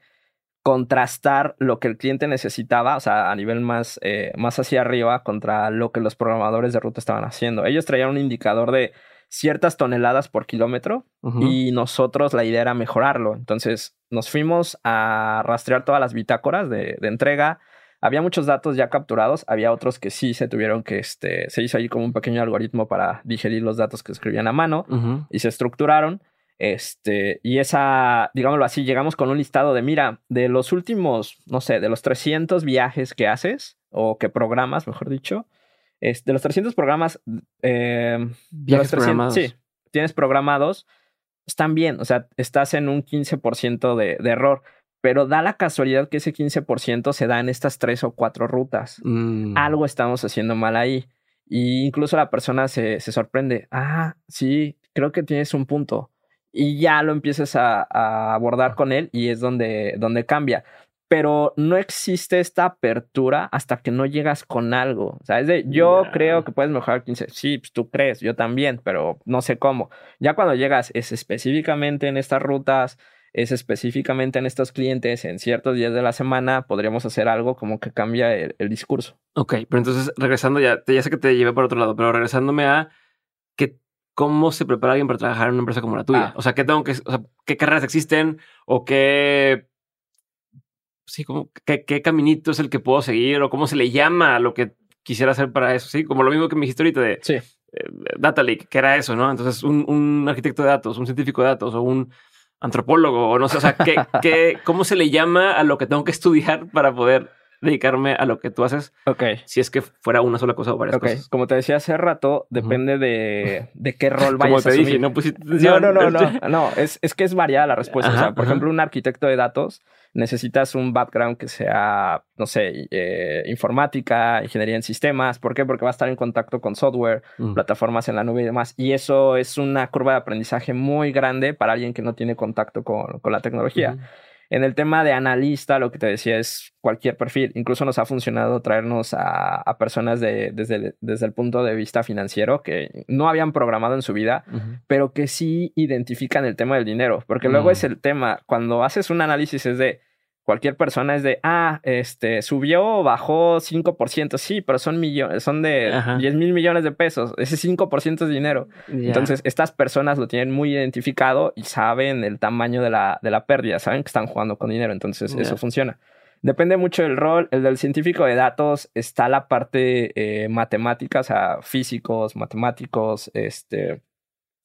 contrastar lo que el cliente necesitaba, o sea, a nivel más, eh, más hacia arriba, contra lo que los programadores de ruta estaban haciendo. Ellos traían un indicador de ciertas toneladas por kilómetro y nosotros la idea era mejorarlo. Entonces nos fuimos a rastrear todas las bitácoras de, entrega. Había muchos datos ya capturados, había otros que sí se tuvieron que, este, se hizo ahí como un pequeño algoritmo para digerir los datos que escribían a mano y se estructuraron. Este, y esa, digámoslo así, llegamos con un listado de, mira, de los últimos, no sé, de los 300 viajes que haces o que programas, mejor dicho, es, de los 300 programas, eh, viajes programados. Sí, tienes programados, están bien, o sea, estás en un 15% de, de error pero da la casualidad que ese 15% se da en estas tres o cuatro rutas. Mm. Algo estamos haciendo mal ahí. Y incluso la persona se, se, sorprende. Ah, sí, creo que tienes un punto y ya lo empiezas a, abordar con él y es donde, donde cambia. Pero no existe esta apertura hasta que no llegas con algo. O sea, es de, yo creo que puedes mejorar 15. Sí, pues tú crees, yo también, pero no sé cómo. Ya cuando llegas es específicamente en estas rutas, es específicamente en estos clientes, en ciertos días de la semana, podríamos hacer algo como que cambia el, el discurso. Ok, pero entonces regresando ya, ya sé que te llevé por otro lado, pero regresándome a que cómo se prepara alguien para trabajar en una empresa como la tuya. Ah. O sea, qué tengo que, o sea, qué carreras existen o qué, sí, como qué, qué, caminito es el que puedo seguir o cómo se le llama a lo que quisiera hacer para eso. Sí, como lo mismo que me dijiste ahorita de sí. Eh, Data que era eso, ¿no? Entonces, un, un, arquitecto de datos, un científico de datos o un antropólogo o no sé, o sea, ¿qué, qué, ¿cómo se le llama a lo que tengo que estudiar para poder dedicarme a lo que tú haces. Ok. Si es que fuera una sola cosa o varias okay. cosas. Como te decía hace rato, depende de, de, qué rol vayas Como te dije, no No, no, no, no. no es, es que es variada la respuesta. o sea, por ejemplo, un arquitecto de datos necesitas un background que sea, no sé, eh, informática, ingeniería en sistemas. ¿Por qué? Porque va a estar en contacto con software, mm. plataformas en la nube y demás. Y eso es una curva de aprendizaje muy grande para alguien que no tiene contacto con, con la tecnología. En el tema de analista, lo que te decía es cualquier perfil. Incluso nos ha funcionado traernos a, personas de, desde, el, desde, el, punto de vista financiero que no habían programado en su vida, pero que sí identifican el tema del dinero. Porque luego mm. es el tema, cuando haces un análisis es de, cualquier persona es de, ah, este, subió o bajó 5%, sí, pero son millones, son de 10 mil millones de pesos, ese 5% es dinero. Entonces, estas personas lo tienen muy identificado y saben el tamaño de la, de la pérdida, saben que están jugando con dinero, entonces eso funciona. Depende mucho del rol. El del científico de datos está la parte eh, matemática, o sea, físicos, matemáticos, este,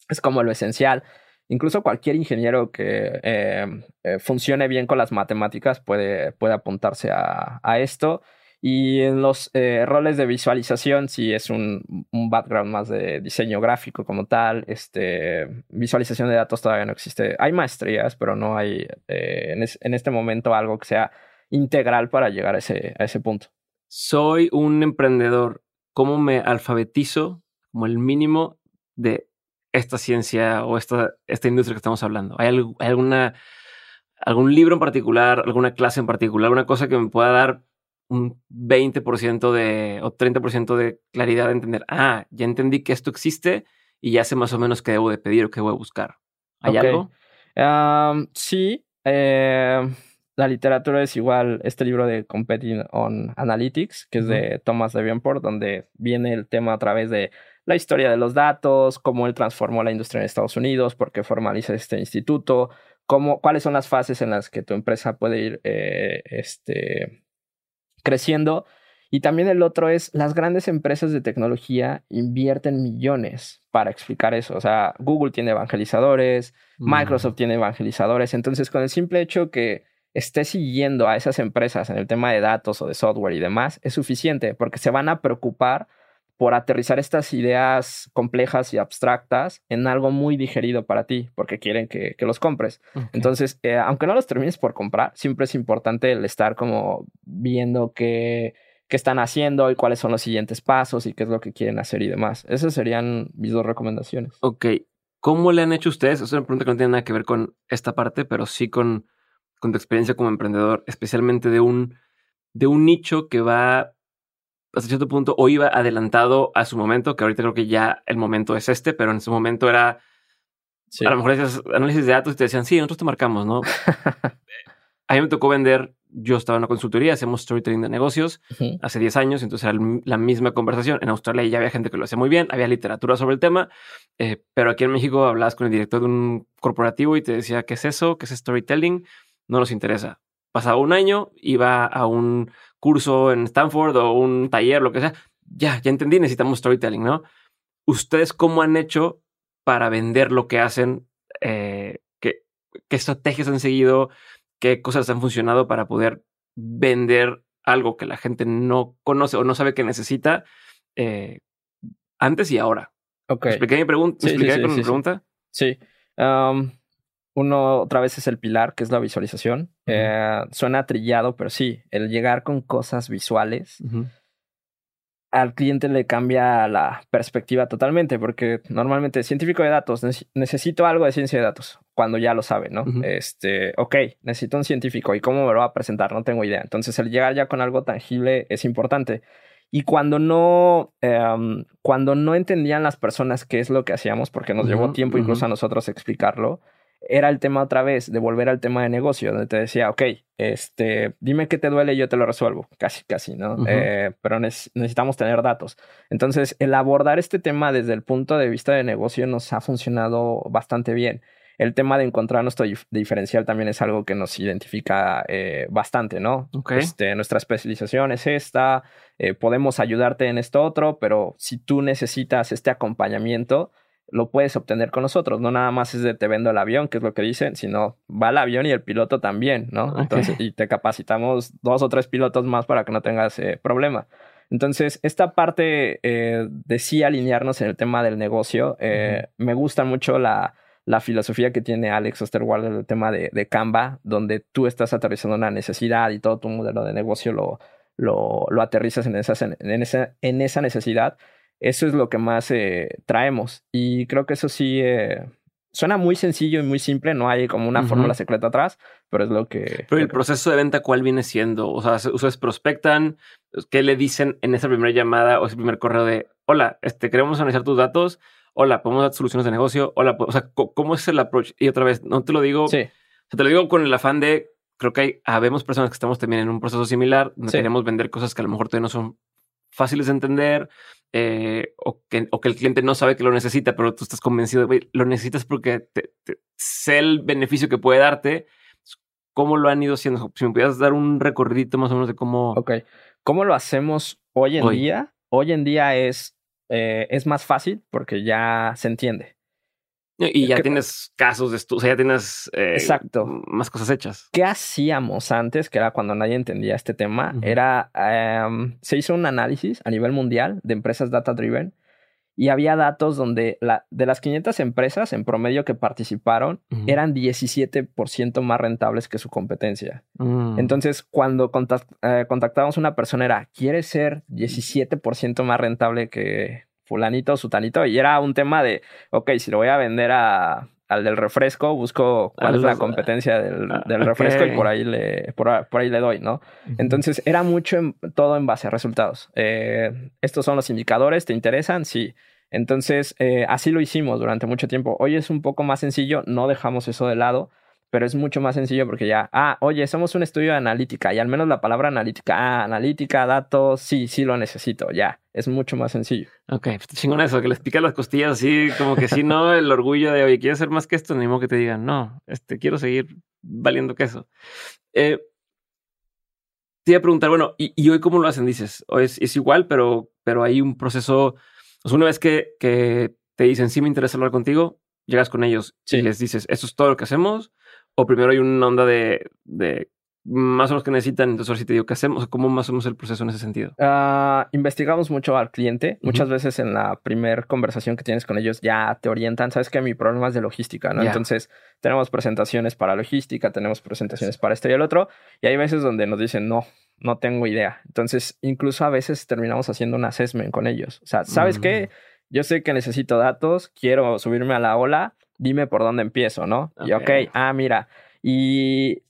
es como lo esencial. Incluso cualquier ingeniero que eh, eh, funcione bien con las matemáticas puede, puede apuntarse a, esto. Y en los eh, roles de visualización, si es un, background más de diseño gráfico como tal, este, visualización de datos todavía no existe. Hay maestrías, pero no hay en, en, este momento algo que sea integral para llegar a ese, a ese punto. Soy un emprendedor. ¿Cómo me alfabetizo como el mínimo de esta ciencia o esta, esta industria que estamos hablando? ¿Hay, alguna, algún libro en particular, alguna clase en particular, alguna cosa que me pueda dar un 20% de o 30% de claridad de entender, ah, ya entendí que esto existe y ya sé más o menos qué debo de pedir o qué voy a buscar? ¿Hay algo? sí. Eh, la literatura es igual este libro de Competing on Analytics, que es de Thomas Davenport, donde viene el tema a través de la historia de los datos, cómo él transformó la industria en Estados Unidos, por qué formaliza este instituto, cómo, cuáles son las fases en las que tu empresa puede ir eh, este, creciendo. Y también el otro es, las grandes empresas de tecnología invierten millones para explicar eso. O sea, Google tiene evangelizadores, mm. Microsoft tiene evangelizadores. Entonces, con el simple hecho que esté siguiendo a esas empresas en el tema de datos o de software y demás, es suficiente porque se van a preocupar por aterrizar estas ideas complejas y abstractas en algo muy digerido para ti, porque quieren que, los compres. Entonces, eh, aunque no los termines por comprar, siempre es importante el estar como viendo qué, qué están haciendo y cuáles son los siguientes pasos y qué es lo que quieren hacer y demás. Esas serían mis dos recomendaciones. Ok. ¿Cómo le han hecho ustedes? Es una pregunta que no tiene nada que ver con esta parte, pero sí con, con tu experiencia como emprendedor, especialmente de un, de un nicho que va hasta cierto punto o iba adelantado a su momento, que ahorita creo que ya el momento es este, pero en su momento era a lo mejor hacías análisis de datos y te decían, sí, nosotros te marcamos, ¿no? a mí me tocó vender, yo estaba en una consultoría, hacemos storytelling de negocios hace 10 años, entonces era la misma conversación. En Australia ya había gente que lo hacía muy bien, había literatura sobre el tema, eh, pero aquí en México hablabas con el director de un corporativo y te decía, ¿qué es eso? ¿Qué es storytelling? No nos interesa. Pasaba un año, iba a un curso en Stanford o un taller, lo que sea, ya, ya entendí, necesitamos storytelling, ¿no? ¿Ustedes cómo han hecho para vender lo que hacen? Eh, ¿qué, estrategias han seguido? ¿Qué cosas han funcionado para poder vender algo que la gente no conoce o no sabe que necesita eh, antes y ahora? Ok. expliqué mi pregunta? con mi pregunta? Sí. Um, uno otra vez es el pilar, que es la visualización. Eh, suena trillado, pero sí, el llegar con cosas visuales al cliente le cambia la perspectiva totalmente, porque normalmente científico de datos, necesito algo de ciencia de datos, cuando ya lo sabe, ¿no? Este, ok, necesito un científico, ¿y cómo me lo va a presentar? No tengo idea. Entonces, el llegar ya con algo tangible es importante. Y cuando no, em, cuando no entendían las personas qué es lo que hacíamos, porque nos llevó tiempo incluso a nosotros explicarlo, era el tema otra vez, de volver al tema de negocio, donde te decía, ok, este, dime qué te duele y yo te lo resuelvo, casi, casi, ¿no? Eh, pero necesitamos tener datos. Entonces, el abordar este tema desde el punto de vista de negocio nos ha funcionado bastante bien. El tema de encontrar nuestro diferencial también es algo que nos identifica eh, bastante, ¿no? Este, nuestra especialización es esta, eh, podemos ayudarte en esto otro, pero si tú necesitas este acompañamiento, lo puedes obtener con nosotros. No nada más es de te vendo el avión, que es lo que dicen, sino va el avión y el piloto también, ¿no? Entonces, y te capacitamos dos o tres pilotos más para que no tengas eh, problema. Entonces, esta parte eh, de sí alinearnos en el tema del negocio, eh, me gusta mucho la, la, filosofía que tiene Alex Osterwald en el tema de, de, Canva, donde tú estás aterrizando una necesidad y todo tu modelo de negocio lo, lo, lo aterrizas en, esas, en, esa, en esa necesidad eso es lo que más eh, traemos. Y creo que eso sí, eh, suena muy sencillo y muy simple, no hay como una fórmula secreta atrás, pero es lo que... Pero el proceso de venta, ¿cuál viene siendo? O sea, ustedes prospectan, ¿qué le dicen en esa primera llamada o ese primer correo de, hola, este, queremos analizar tus datos, hola, podemos dar soluciones de negocio, hola, o sea, ¿cómo es el approach? Y otra vez, no te lo digo, sí. te lo digo con el afán de, creo que hay, habemos personas que estamos también en un proceso similar, donde queremos vender cosas que a lo mejor todavía no son fáciles de entender eh, o, que, o, que, el cliente no sabe que lo necesita, pero tú estás convencido de, lo necesitas porque te, sé el beneficio que puede darte. ¿Cómo lo han ido haciendo? Si me pudieras dar un recorrido más o menos de cómo... Ok. ¿Cómo lo hacemos hoy en día? Hoy en día es, eh, es más fácil porque ya se entiende. Y ya tienes casos de estudio, o sea, ya tienes eh, Exacto. más cosas hechas. ¿Qué hacíamos antes, que era cuando nadie entendía este tema? Era, em, se hizo un análisis a nivel mundial de empresas data driven y había datos donde la, de las 500 empresas en promedio que participaron eran 17% más rentables que su competencia. Mm. Entonces, cuando eh, contactábamos a una persona era, ¿quiere ser 17% más rentable que fulanito sutanito. Y era un tema de, ok, si lo voy a vender a, al del refresco, busco cuál es la competencia del, ah, refresco y por ahí le, por, ahí le doy, ¿no? Entonces era mucho todo en base a resultados. Eh, estos son los indicadores, ¿te interesan? Sí. Entonces, eh, así lo hicimos durante mucho tiempo. Hoy es un poco más sencillo, no dejamos eso de lado pero es mucho más sencillo porque ya, ah, oye, somos un estudio de analítica y al menos la palabra analítica, ah, analítica, datos, sí, sí lo necesito, ya, es mucho más sencillo. Ok, pues chingón eso, que les pica las costillas así, como que si no, el orgullo de, oye, quiero hacer más que esto, ni modo que te digan, no, este, quiero seguir valiendo queso. Eh, te iba a preguntar, bueno, ¿y, hoy cómo lo hacen? Dices, o es, es, igual, pero, pero hay un proceso, o una vez que, que te dicen, sí me interesa hablar contigo, llegas con ellos y les dices, esto es todo lo que hacemos, o primero hay una onda de, de más o menos que necesitan, entonces ahora sí te digo, ¿qué hacemos? ¿Cómo más menos el proceso en ese sentido? Ah, investigamos mucho al cliente. Muchas veces en la primera conversación que tienes con ellos ya te orientan, sabes que mi problema es de logística, ¿no? Entonces tenemos presentaciones para logística, tenemos presentaciones para esto y el otro, y hay veces donde nos dicen, no, no tengo idea. Entonces incluso a veces terminamos haciendo un assessment con ellos. O sea, ¿sabes qué? Mm. Yo sé que necesito datos, quiero subirme a la ola, dime por dónde empiezo, ¿no? Y ok, ah, mira, y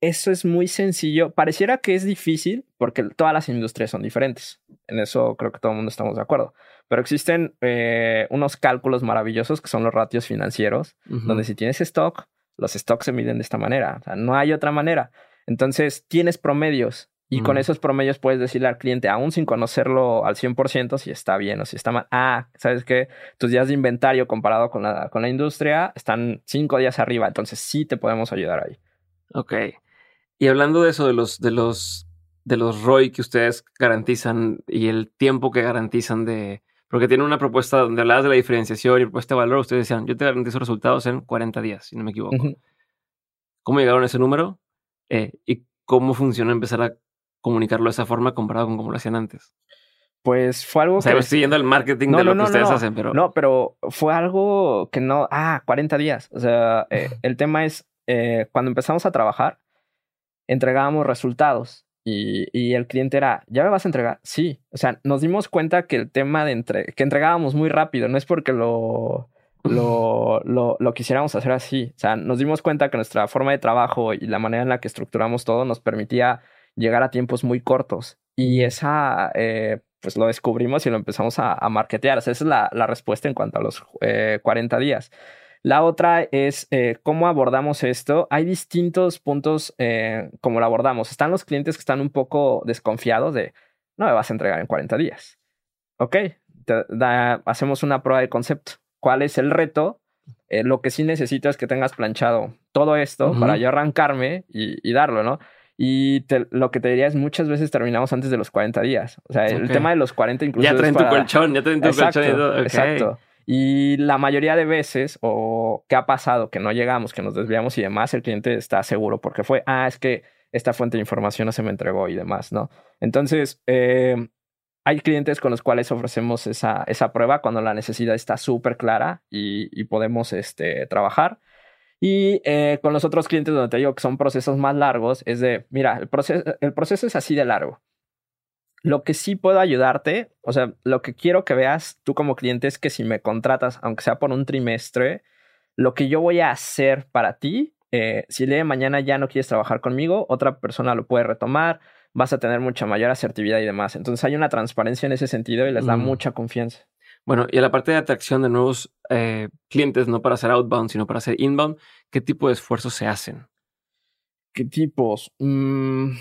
eso es muy sencillo. Pareciera que es difícil porque todas las industrias son diferentes. En eso creo que todo el mundo estamos de acuerdo. Pero existen eh, unos cálculos maravillosos que son los ratios financieros, donde si tienes stock, los stocks se miden de esta manera. O sea, no hay otra manera. Entonces, tienes promedios y con esos promedios puedes decirle al cliente, aún sin conocerlo al 100%, si está bien o si está mal. Ah, ¿sabes qué? Tus días de inventario comparado con la, con la industria están cinco días arriba, entonces sí te podemos ayudar ahí. Ok. Y hablando de eso, de los, de los, de los ROI que ustedes garantizan y el tiempo que garantizan de... Porque tienen una propuesta donde hablabas de la diferenciación y propuesta de valor, ustedes decían, yo te garantizo resultados en 40 días, si no me equivoco. ¿Cómo llegaron a ese número? Eh, ¿Y cómo funciona empezar a comunicarlo de esa forma comparado con como lo hacían antes? Pues fue algo o sea, que. Estoy yendo al marketing de lo que ustedes hacen, pero. No, pero fue algo que no. Ah, 40 días. O sea, eh, el tema es eh, cuando empezamos a trabajar, entregábamos resultados y, y, el cliente era, ¿ya me vas a entregar? Sí. O sea, nos dimos cuenta que el tema de entre, que entregábamos muy rápido, no es porque lo, lo, lo, lo, quisiéramos hacer así. O sea, nos dimos cuenta que nuestra forma de trabajo y la manera en la que estructuramos todo nos permitía llegar a tiempos muy cortos. Y esa, eh, pues lo descubrimos y lo empezamos a, a marketear. esa es la, la, respuesta en cuanto a los 40 eh, días. La otra es eh, cómo abordamos esto. Hay distintos puntos como lo abordamos. Están los clientes que están un poco desconfiados de, no me vas a entregar en 40 días. Ok, hacemos una prueba de concepto. ¿Cuál es el reto? lo que sí necesito es que tengas planchado todo esto para yo arrancarme y, y darlo, ¿no? Y lo que te diría es muchas veces terminamos antes de los 40 días. O sea, el tema de los 40 incluso. Ya traen tu colchón, ya traen tu colchón. Y Exacto. Y la mayoría de veces, o qué ha pasado, que no llegamos, que nos desviamos y demás, el cliente está seguro porque fue, ah, es que esta fuente de información no se me entregó y demás, ¿no? Entonces, eh, hay clientes con los cuales ofrecemos esa, esa prueba cuando la necesidad está súper clara y, y, podemos este, trabajar. Y eh, con los otros clientes donde te digo que son procesos más largos, es de, mira, el proceso, el proceso es así de largo. Lo que sí puedo ayudarte, o sea, lo que quiero que veas tú como cliente es que si me contratas, aunque sea por un trimestre, lo que yo voy a hacer para ti, eh, si el día de mañana ya no quieres trabajar conmigo, otra persona lo puede retomar, vas a tener mucha mayor asertividad y demás. Entonces hay una transparencia en ese sentido y les da mm. mucha confianza. Bueno, y a la parte de atracción de nuevos eh, clientes, no para hacer outbound, sino para hacer inbound, ¿qué tipo de esfuerzos se hacen? ¿Qué tipos? Mm.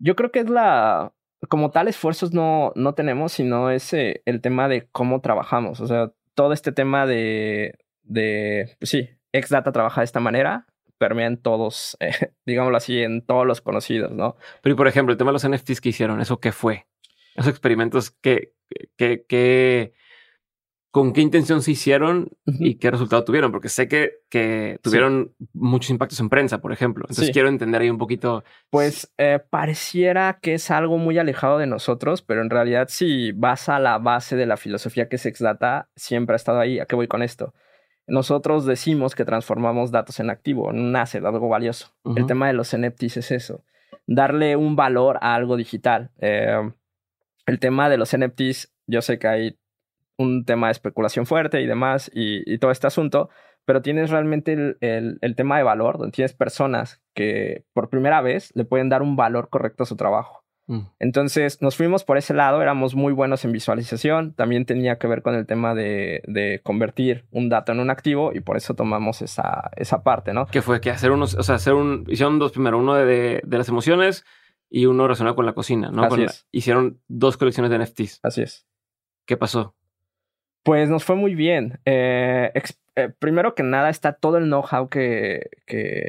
Yo creo que es la, como tal esfuerzos no, no tenemos, sino es el tema de cómo trabajamos. O sea, todo este tema de, de pues sí, Exdata trabaja de esta manera, permea en todos, eh, digámoslo así, en todos los conocidos, ¿no? Pero, por ejemplo, el tema de los NFTs que hicieron, ¿eso qué fue? Esos experimentos, ¿qué, qué, qué, con qué intención se hicieron y qué resultado tuvieron, porque sé que, que tuvieron muchos impactos en prensa, por ejemplo. Entonces quiero entender ahí un poquito. Pues eh, pareciera que es algo muy alejado de nosotros, pero en realidad si vas a la base de la filosofía que es Exdata, siempre ha estado ahí. ¿A qué voy con esto? Nosotros decimos que transformamos datos en activo, asset, algo valioso. El tema de los NFTs es eso, darle un valor a algo digital. Eh, el tema de los NFTs, yo sé que hay un tema de especulación fuerte y demás y, todo este asunto, pero tienes realmente el, tema de valor, donde tienes personas que por primera vez le pueden dar un valor correcto a su trabajo. Mm. Entonces nos fuimos por ese lado, éramos muy buenos en visualización, también tenía que ver con el tema de, convertir un dato en un activo y por eso tomamos esa, esa parte, ¿no? Que fue que hacer unos, o sea, hacer un, hicieron dos primero, uno de, las emociones y uno relacionado con la cocina, ¿no? Así es. hicieron dos colecciones de NFTs. Así es. ¿Qué pasó? Pues nos fue muy bien. Eh, eh, primero que nada está todo el know-how que,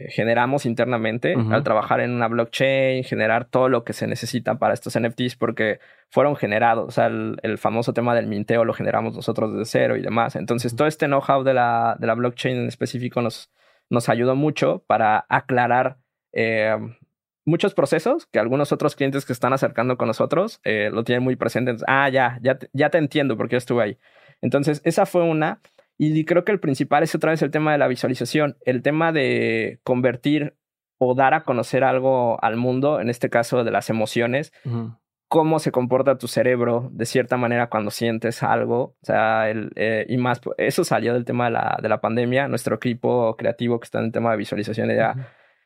generamos internamente al trabajar en una blockchain, generar todo lo que se necesita para estos NFTs porque fueron generados. O sea, el, famoso tema del minteo lo generamos nosotros desde cero y demás. Entonces, todo este know-how de la, de la blockchain en específico nos, nos ayudó mucho para aclarar eh, muchos procesos que algunos otros clientes que están acercando con nosotros lo tienen muy presente. ah, ya, ya, ya te entiendo porque yo estuve ahí. Entonces, esa fue una. Y creo que el principal es otra vez el tema de la visualización, el tema de convertir o dar a conocer algo al mundo, en este caso de las emociones, cómo se comporta tu cerebro de cierta manera cuando sientes algo, o sea, el, eh, y más, eso salió del tema de la, de la pandemia, nuestro equipo creativo que está en el tema de visualización, de,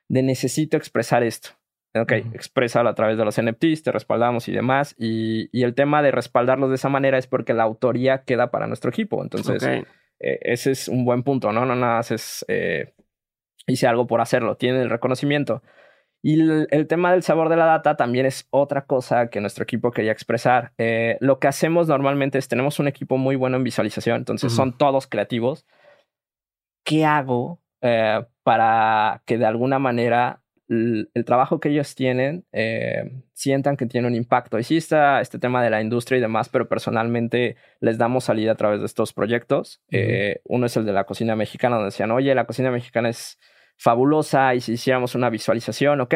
de necesito expresar esto. Ok, expresalo a través de los NFTs, te respaldamos y demás. Y, y, el tema de respaldarlos de esa manera es porque la autoría queda para nuestro equipo. Entonces, eh, ese es un buen punto, ¿no? No nada haces, eh, hice algo por hacerlo, tiene el reconocimiento. Y el, tema del sabor de la data también es otra cosa que nuestro equipo quería expresar. Eh, lo que hacemos normalmente es, tenemos un equipo muy bueno en visualización, entonces son todos creativos. ¿Qué hago para que de alguna manera el, trabajo que ellos tienen eh, sientan que tiene un impacto. Y sí está este tema de la industria y demás, pero personalmente les damos salida a través de estos proyectos. Eh, uno es el de la cocina mexicana, donde decían, oye, la cocina mexicana es fabulosa y si hiciéramos una visualización, ok.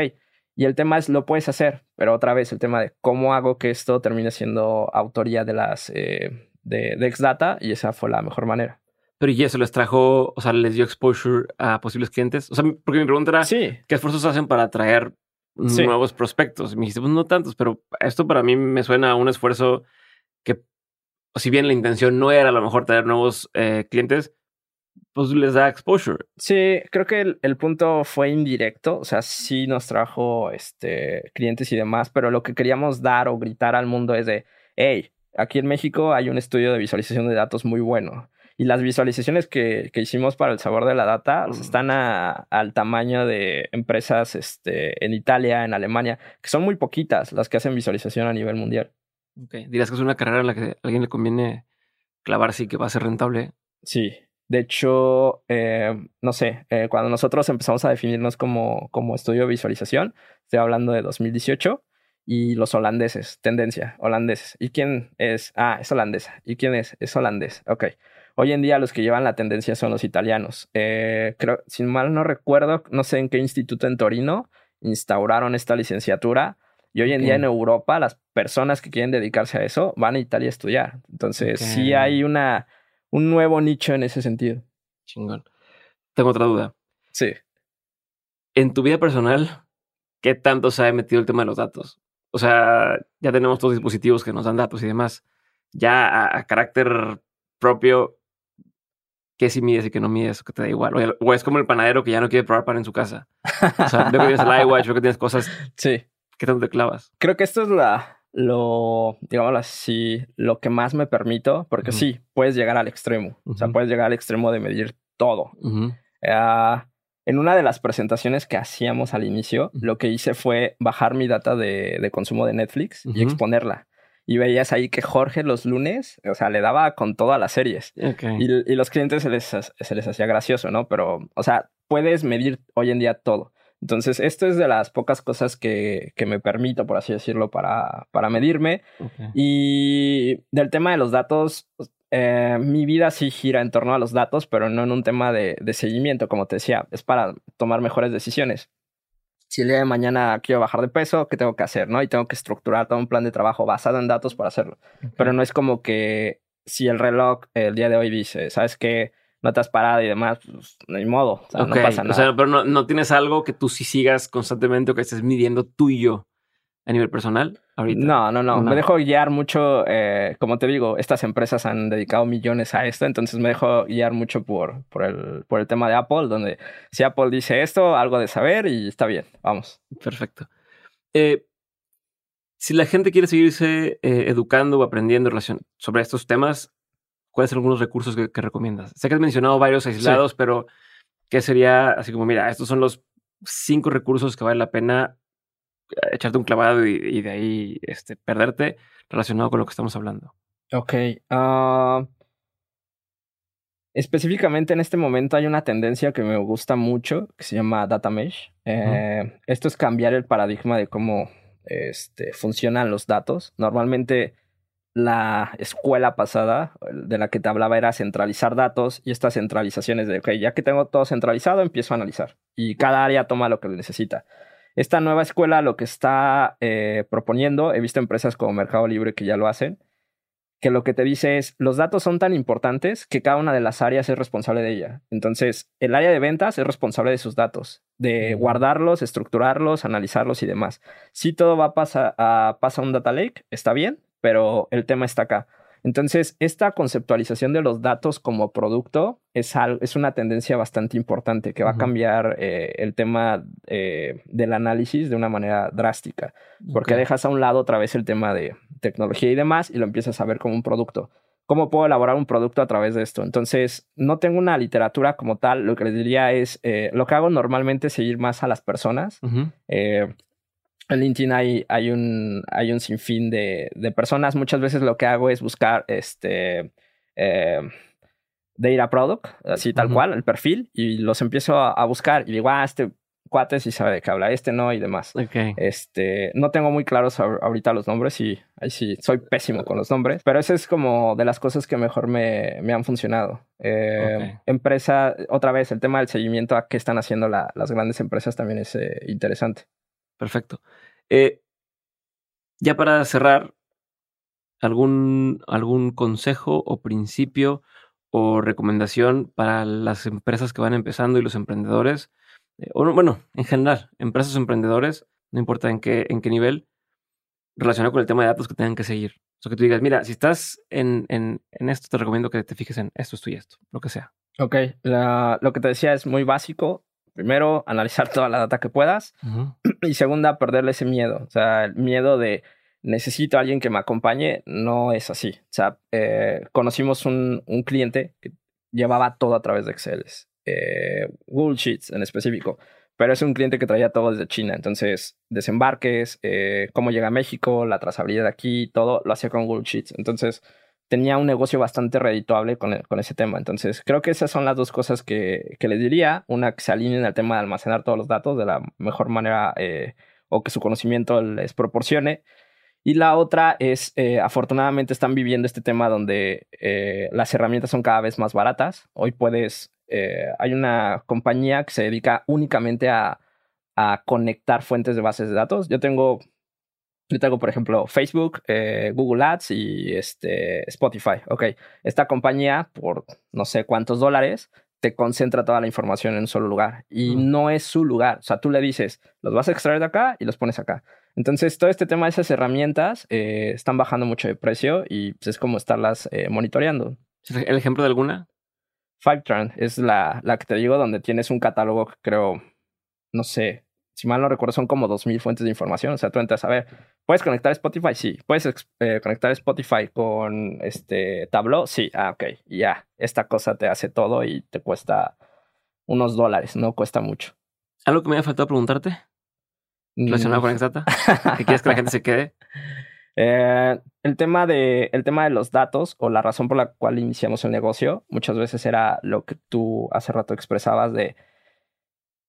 Y el tema es, lo puedes hacer, pero otra vez el tema de cómo hago que esto termine siendo autoría de las eh, de, de Xdata y esa fue la mejor manera. Pero y eso les trajo, o sea, les dio exposure a posibles clientes. O sea, porque mi pregunta era, ¿qué esfuerzos hacen para atraer nuevos prospectos? me dijiste, pues no tantos, pero esto para mí me suena a un esfuerzo que, si bien la intención no era a lo mejor traer nuevos eh, clientes, pues les da exposure. Sí, creo que el, el, punto fue indirecto, o sea, sí nos trajo este, clientes y demás, pero lo que queríamos dar o gritar al mundo es de, hey, aquí en México hay un estudio de visualización de datos muy bueno y las visualizaciones que, que hicimos para el sabor de la data están al tamaño de empresas este, en Italia, en Alemania, que son muy poquitas las que hacen visualización a nivel mundial. Okay. Dirás que es una carrera en la que a alguien le conviene clavarse y que va a ser rentable. Sí. De hecho, eh, no sé, eh, cuando nosotros empezamos a definirnos como, como estudio de visualización, estoy hablando de 2018, y los holandeses, tendencia, holandeses. ¿Y quién es? Ah, es holandesa. ¿Y quién es? Es holandés. Ok. Hoy en día los que llevan la tendencia son los italianos. Eh, creo, sin mal no recuerdo, no sé en qué instituto en Torino instauraron esta licenciatura. Y hoy en día en Europa las personas que quieren dedicarse a eso van a Italia a estudiar. Entonces sí hay una, un nuevo nicho en ese sentido. Chingón. Tengo otra duda. Sí. En tu vida personal, ¿qué tanto se ha metido el tema de los datos? O sea, ya tenemos todos dispositivos que nos dan datos y demás. Ya a carácter propio, qué si mides y qué no mides, o que te da igual. O, es como el panadero que ya no quiere probar pan en su casa. O sea, veo que tienes el iWatch, veo que tienes cosas. Sí. ¿Qué tanto te clavas? Creo que esto es la, lo, digamos así, lo que más me permito, porque sí, puedes llegar al extremo. O sea, puedes llegar al extremo de medir todo. Ah, en una de las presentaciones que hacíamos al inicio, lo que hice fue bajar mi data de, de consumo de Netflix y exponerla y veías ahí que Jorge los lunes, o sea, le daba con todas las series. Y, los clientes se les, se les hacía gracioso, ¿no? Pero, o sea, puedes medir hoy en día todo. Entonces, esto es de las pocas cosas que, que me permito, por así decirlo, para, para medirme. Y del tema de los datos, eh, mi vida sí gira en torno a los datos, pero no en un tema de, de seguimiento, como te decía, es para tomar mejores decisiones si el día de mañana quiero bajar de peso, ¿qué tengo que hacer? ¿no? Y tengo que estructurar todo un plan de trabajo basado en datos para hacerlo. Pero no es como que si el reloj el día de hoy dice, ¿sabes qué? No te has parado y demás, pues no hay modo. O sea, no pasa nada. O sea, pero no, no, tienes algo que tú sí sigas constantemente o que estés midiendo tú y yo a nivel personal ahorita? No, no, no. Me dejo guiar mucho, eh, como te digo, estas empresas han dedicado millones a esto, entonces me dejo guiar mucho por, por, el, por el tema de Apple, donde si Apple dice esto, algo de saber y está bien, vamos. Perfecto. Eh, si la gente quiere seguirse eh, educando o aprendiendo relación sobre estos temas, ¿cuáles son algunos recursos que, recomiendas? Sé que has mencionado varios aislados, pero ¿qué sería así como, mira, estos son los cinco recursos que vale la pena echarte un clavado y, de ahí este, perderte relacionado con lo que estamos hablando. Ok. Ah, específicamente en este momento hay una tendencia que me gusta mucho que se llama Data Mesh. Eh, esto es cambiar el paradigma de cómo este, funcionan los datos. Normalmente la escuela pasada de la que te hablaba era centralizar datos y estas centralizaciones de, ok, ya que tengo todo centralizado, empiezo a analizar y cada área toma lo que necesita. Esta nueva escuela lo que está eh, proponiendo, he visto empresas como Mercado Libre que ya lo hacen, que lo que te dice es, los datos son tan importantes que cada una de las áreas es responsable de ella. Entonces, el área de ventas es responsable de sus datos, de guardarlos, estructurarlos, analizarlos y demás. Si todo va a pasar a, pasa a un data lake, está bien, pero el tema está acá. Entonces, esta conceptualización de los datos como producto es, es una tendencia bastante importante que va a cambiar eh, el tema eh, del análisis de una manera drástica, porque dejas a un lado otra vez el tema de tecnología y demás y lo empiezas a ver como un producto. ¿Cómo puedo elaborar un producto a través de esto? Entonces, no tengo una literatura como tal. Lo que les diría es, eh, lo que hago normalmente es seguir más a las personas en LinkedIn hay, hay, un, hay un sinfín de, de, personas. Muchas veces lo que hago es buscar este eh, data product, así tal cual, el perfil, y los empiezo a, buscar y digo, ah, este cuate sí sabe de qué habla, este no y demás. Este, no tengo muy claros ahorita los nombres y ahí sí, soy pésimo con los nombres, pero eso es como de las cosas que mejor me, me han funcionado. Eh, empresa, otra vez, el tema del seguimiento a qué están haciendo las grandes empresas también es eh, interesante. Perfecto. Eh, ya para cerrar, ¿algún, ¿algún consejo o principio o recomendación para las empresas que van empezando y los emprendedores? Eh, o bueno, en general, empresas emprendedores, no importa en qué, en qué nivel, relacionado con el tema de datos que tengan que seguir. O sea, que tú digas, mira, si estás en, en, en esto, te recomiendo que te fijes en esto, esto y esto, lo que sea. Ok, lo que te decía es muy básico. Primero, analizar toda la data que puedas. Y segunda, perderle ese miedo. O sea, el miedo de necesito a alguien que me acompañe no es así. O sea, eh, conocimos un, un, cliente que llevaba todo a través de Excel. Eh, Google Sheets en específico. Pero es un cliente que traía todo desde China. Entonces, desembarques, eh, cómo llega a México, la trazabilidad de aquí, todo lo hacía con Google Sheets. Entonces, tenía un negocio bastante redituable con, con, ese tema. Entonces, creo que esas son las dos cosas que, que les diría. Una, que se alineen al tema de almacenar todos los datos de la mejor manera eh, o que su conocimiento les proporcione. Y la otra es, eh, afortunadamente están viviendo este tema donde eh, las herramientas son cada vez más baratas. Hoy puedes, hay una compañía que se dedica únicamente a, a conectar fuentes de bases de datos. Yo tengo yo tengo, por ejemplo, Facebook, eh, Google Ads y este, Spotify. Ok, esta compañía, por no sé cuántos dólares, te concentra toda la información en un solo lugar. Y no es su lugar. O sea, tú le dices, los vas a extraer de acá y los pones acá. Entonces, todo este tema de esas herramientas eh, están bajando mucho de precio y pues, es como estarlas eh, monitoreando. ¿El ejemplo de alguna? Fivetran es la, la que te digo, donde tienes un catálogo que creo, no sé, si mal no recuerdo, son como 2.000 fuentes de información. O sea, tú entras a ver, ¿puedes conectar Spotify? Sí. ¿Puedes eh, conectar Spotify con este Tableau? Sí. Ah, ok. Y ya, esta cosa te hace todo y te cuesta unos dólares, no cuesta mucho. ¿Algo que me había faltado preguntarte? Relacionado con Exdata. ¿Qué quieres que la gente se quede? Eh, el, tema de, el tema de los datos o la razón por la cual iniciamos el negocio muchas veces era lo que tú hace rato expresabas de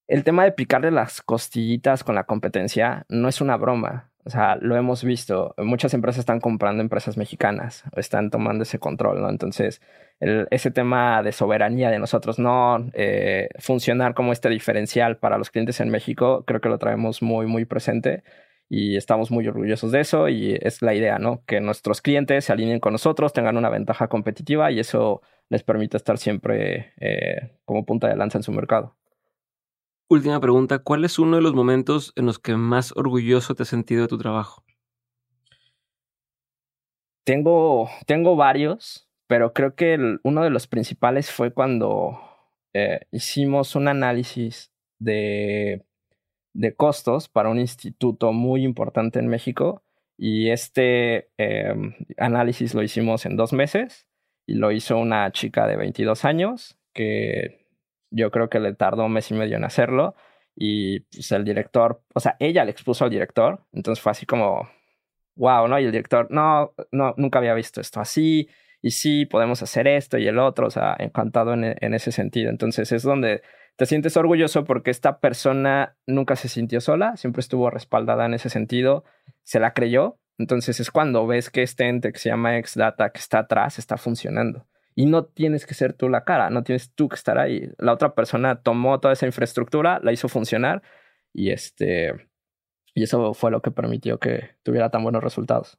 el tema de picarle las costillitas con la competencia no es una broma. O sea, lo hemos visto. Muchas empresas están comprando empresas mexicanas están tomando ese control, ¿no? Entonces, ese tema de soberanía de nosotros no eh, funcionar como este diferencial para los clientes en México, creo que lo traemos muy, muy presente y estamos muy orgullosos de eso y es la idea, ¿no? Que nuestros clientes se alineen con nosotros, tengan una ventaja competitiva y eso les permite estar siempre eh, como punta de lanza en su mercado. Última pregunta, ¿cuál es uno de los momentos en los que más orgulloso te has sentido de tu trabajo? Tengo, tengo varios, pero creo que uno de los principales fue cuando eh, hicimos un análisis de de costos para un instituto muy importante en México y este em, análisis lo hicimos en dos meses y lo hizo una chica de 22 años que yo creo que le tardó un mes y medio en hacerlo y pues el director, o sea, ella le expuso al director, entonces fue así como, wow, ¿no? Y el director, no, no, nunca había visto esto así y sí, podemos hacer esto y el otro, o sea, encantado en, en ese sentido. Entonces es donde te sientes orgulloso porque esta persona nunca se sintió sola, siempre estuvo respaldada en ese sentido, se la creyó. Entonces es cuando ves que este ente que se llama Xdata que está atrás está funcionando. Y no tienes que ser tú la cara, no tienes tú que estar ahí. La otra persona tomó toda esa infraestructura, la hizo funcionar y este y eso fue lo que permitió que tuviera tan buenos resultados.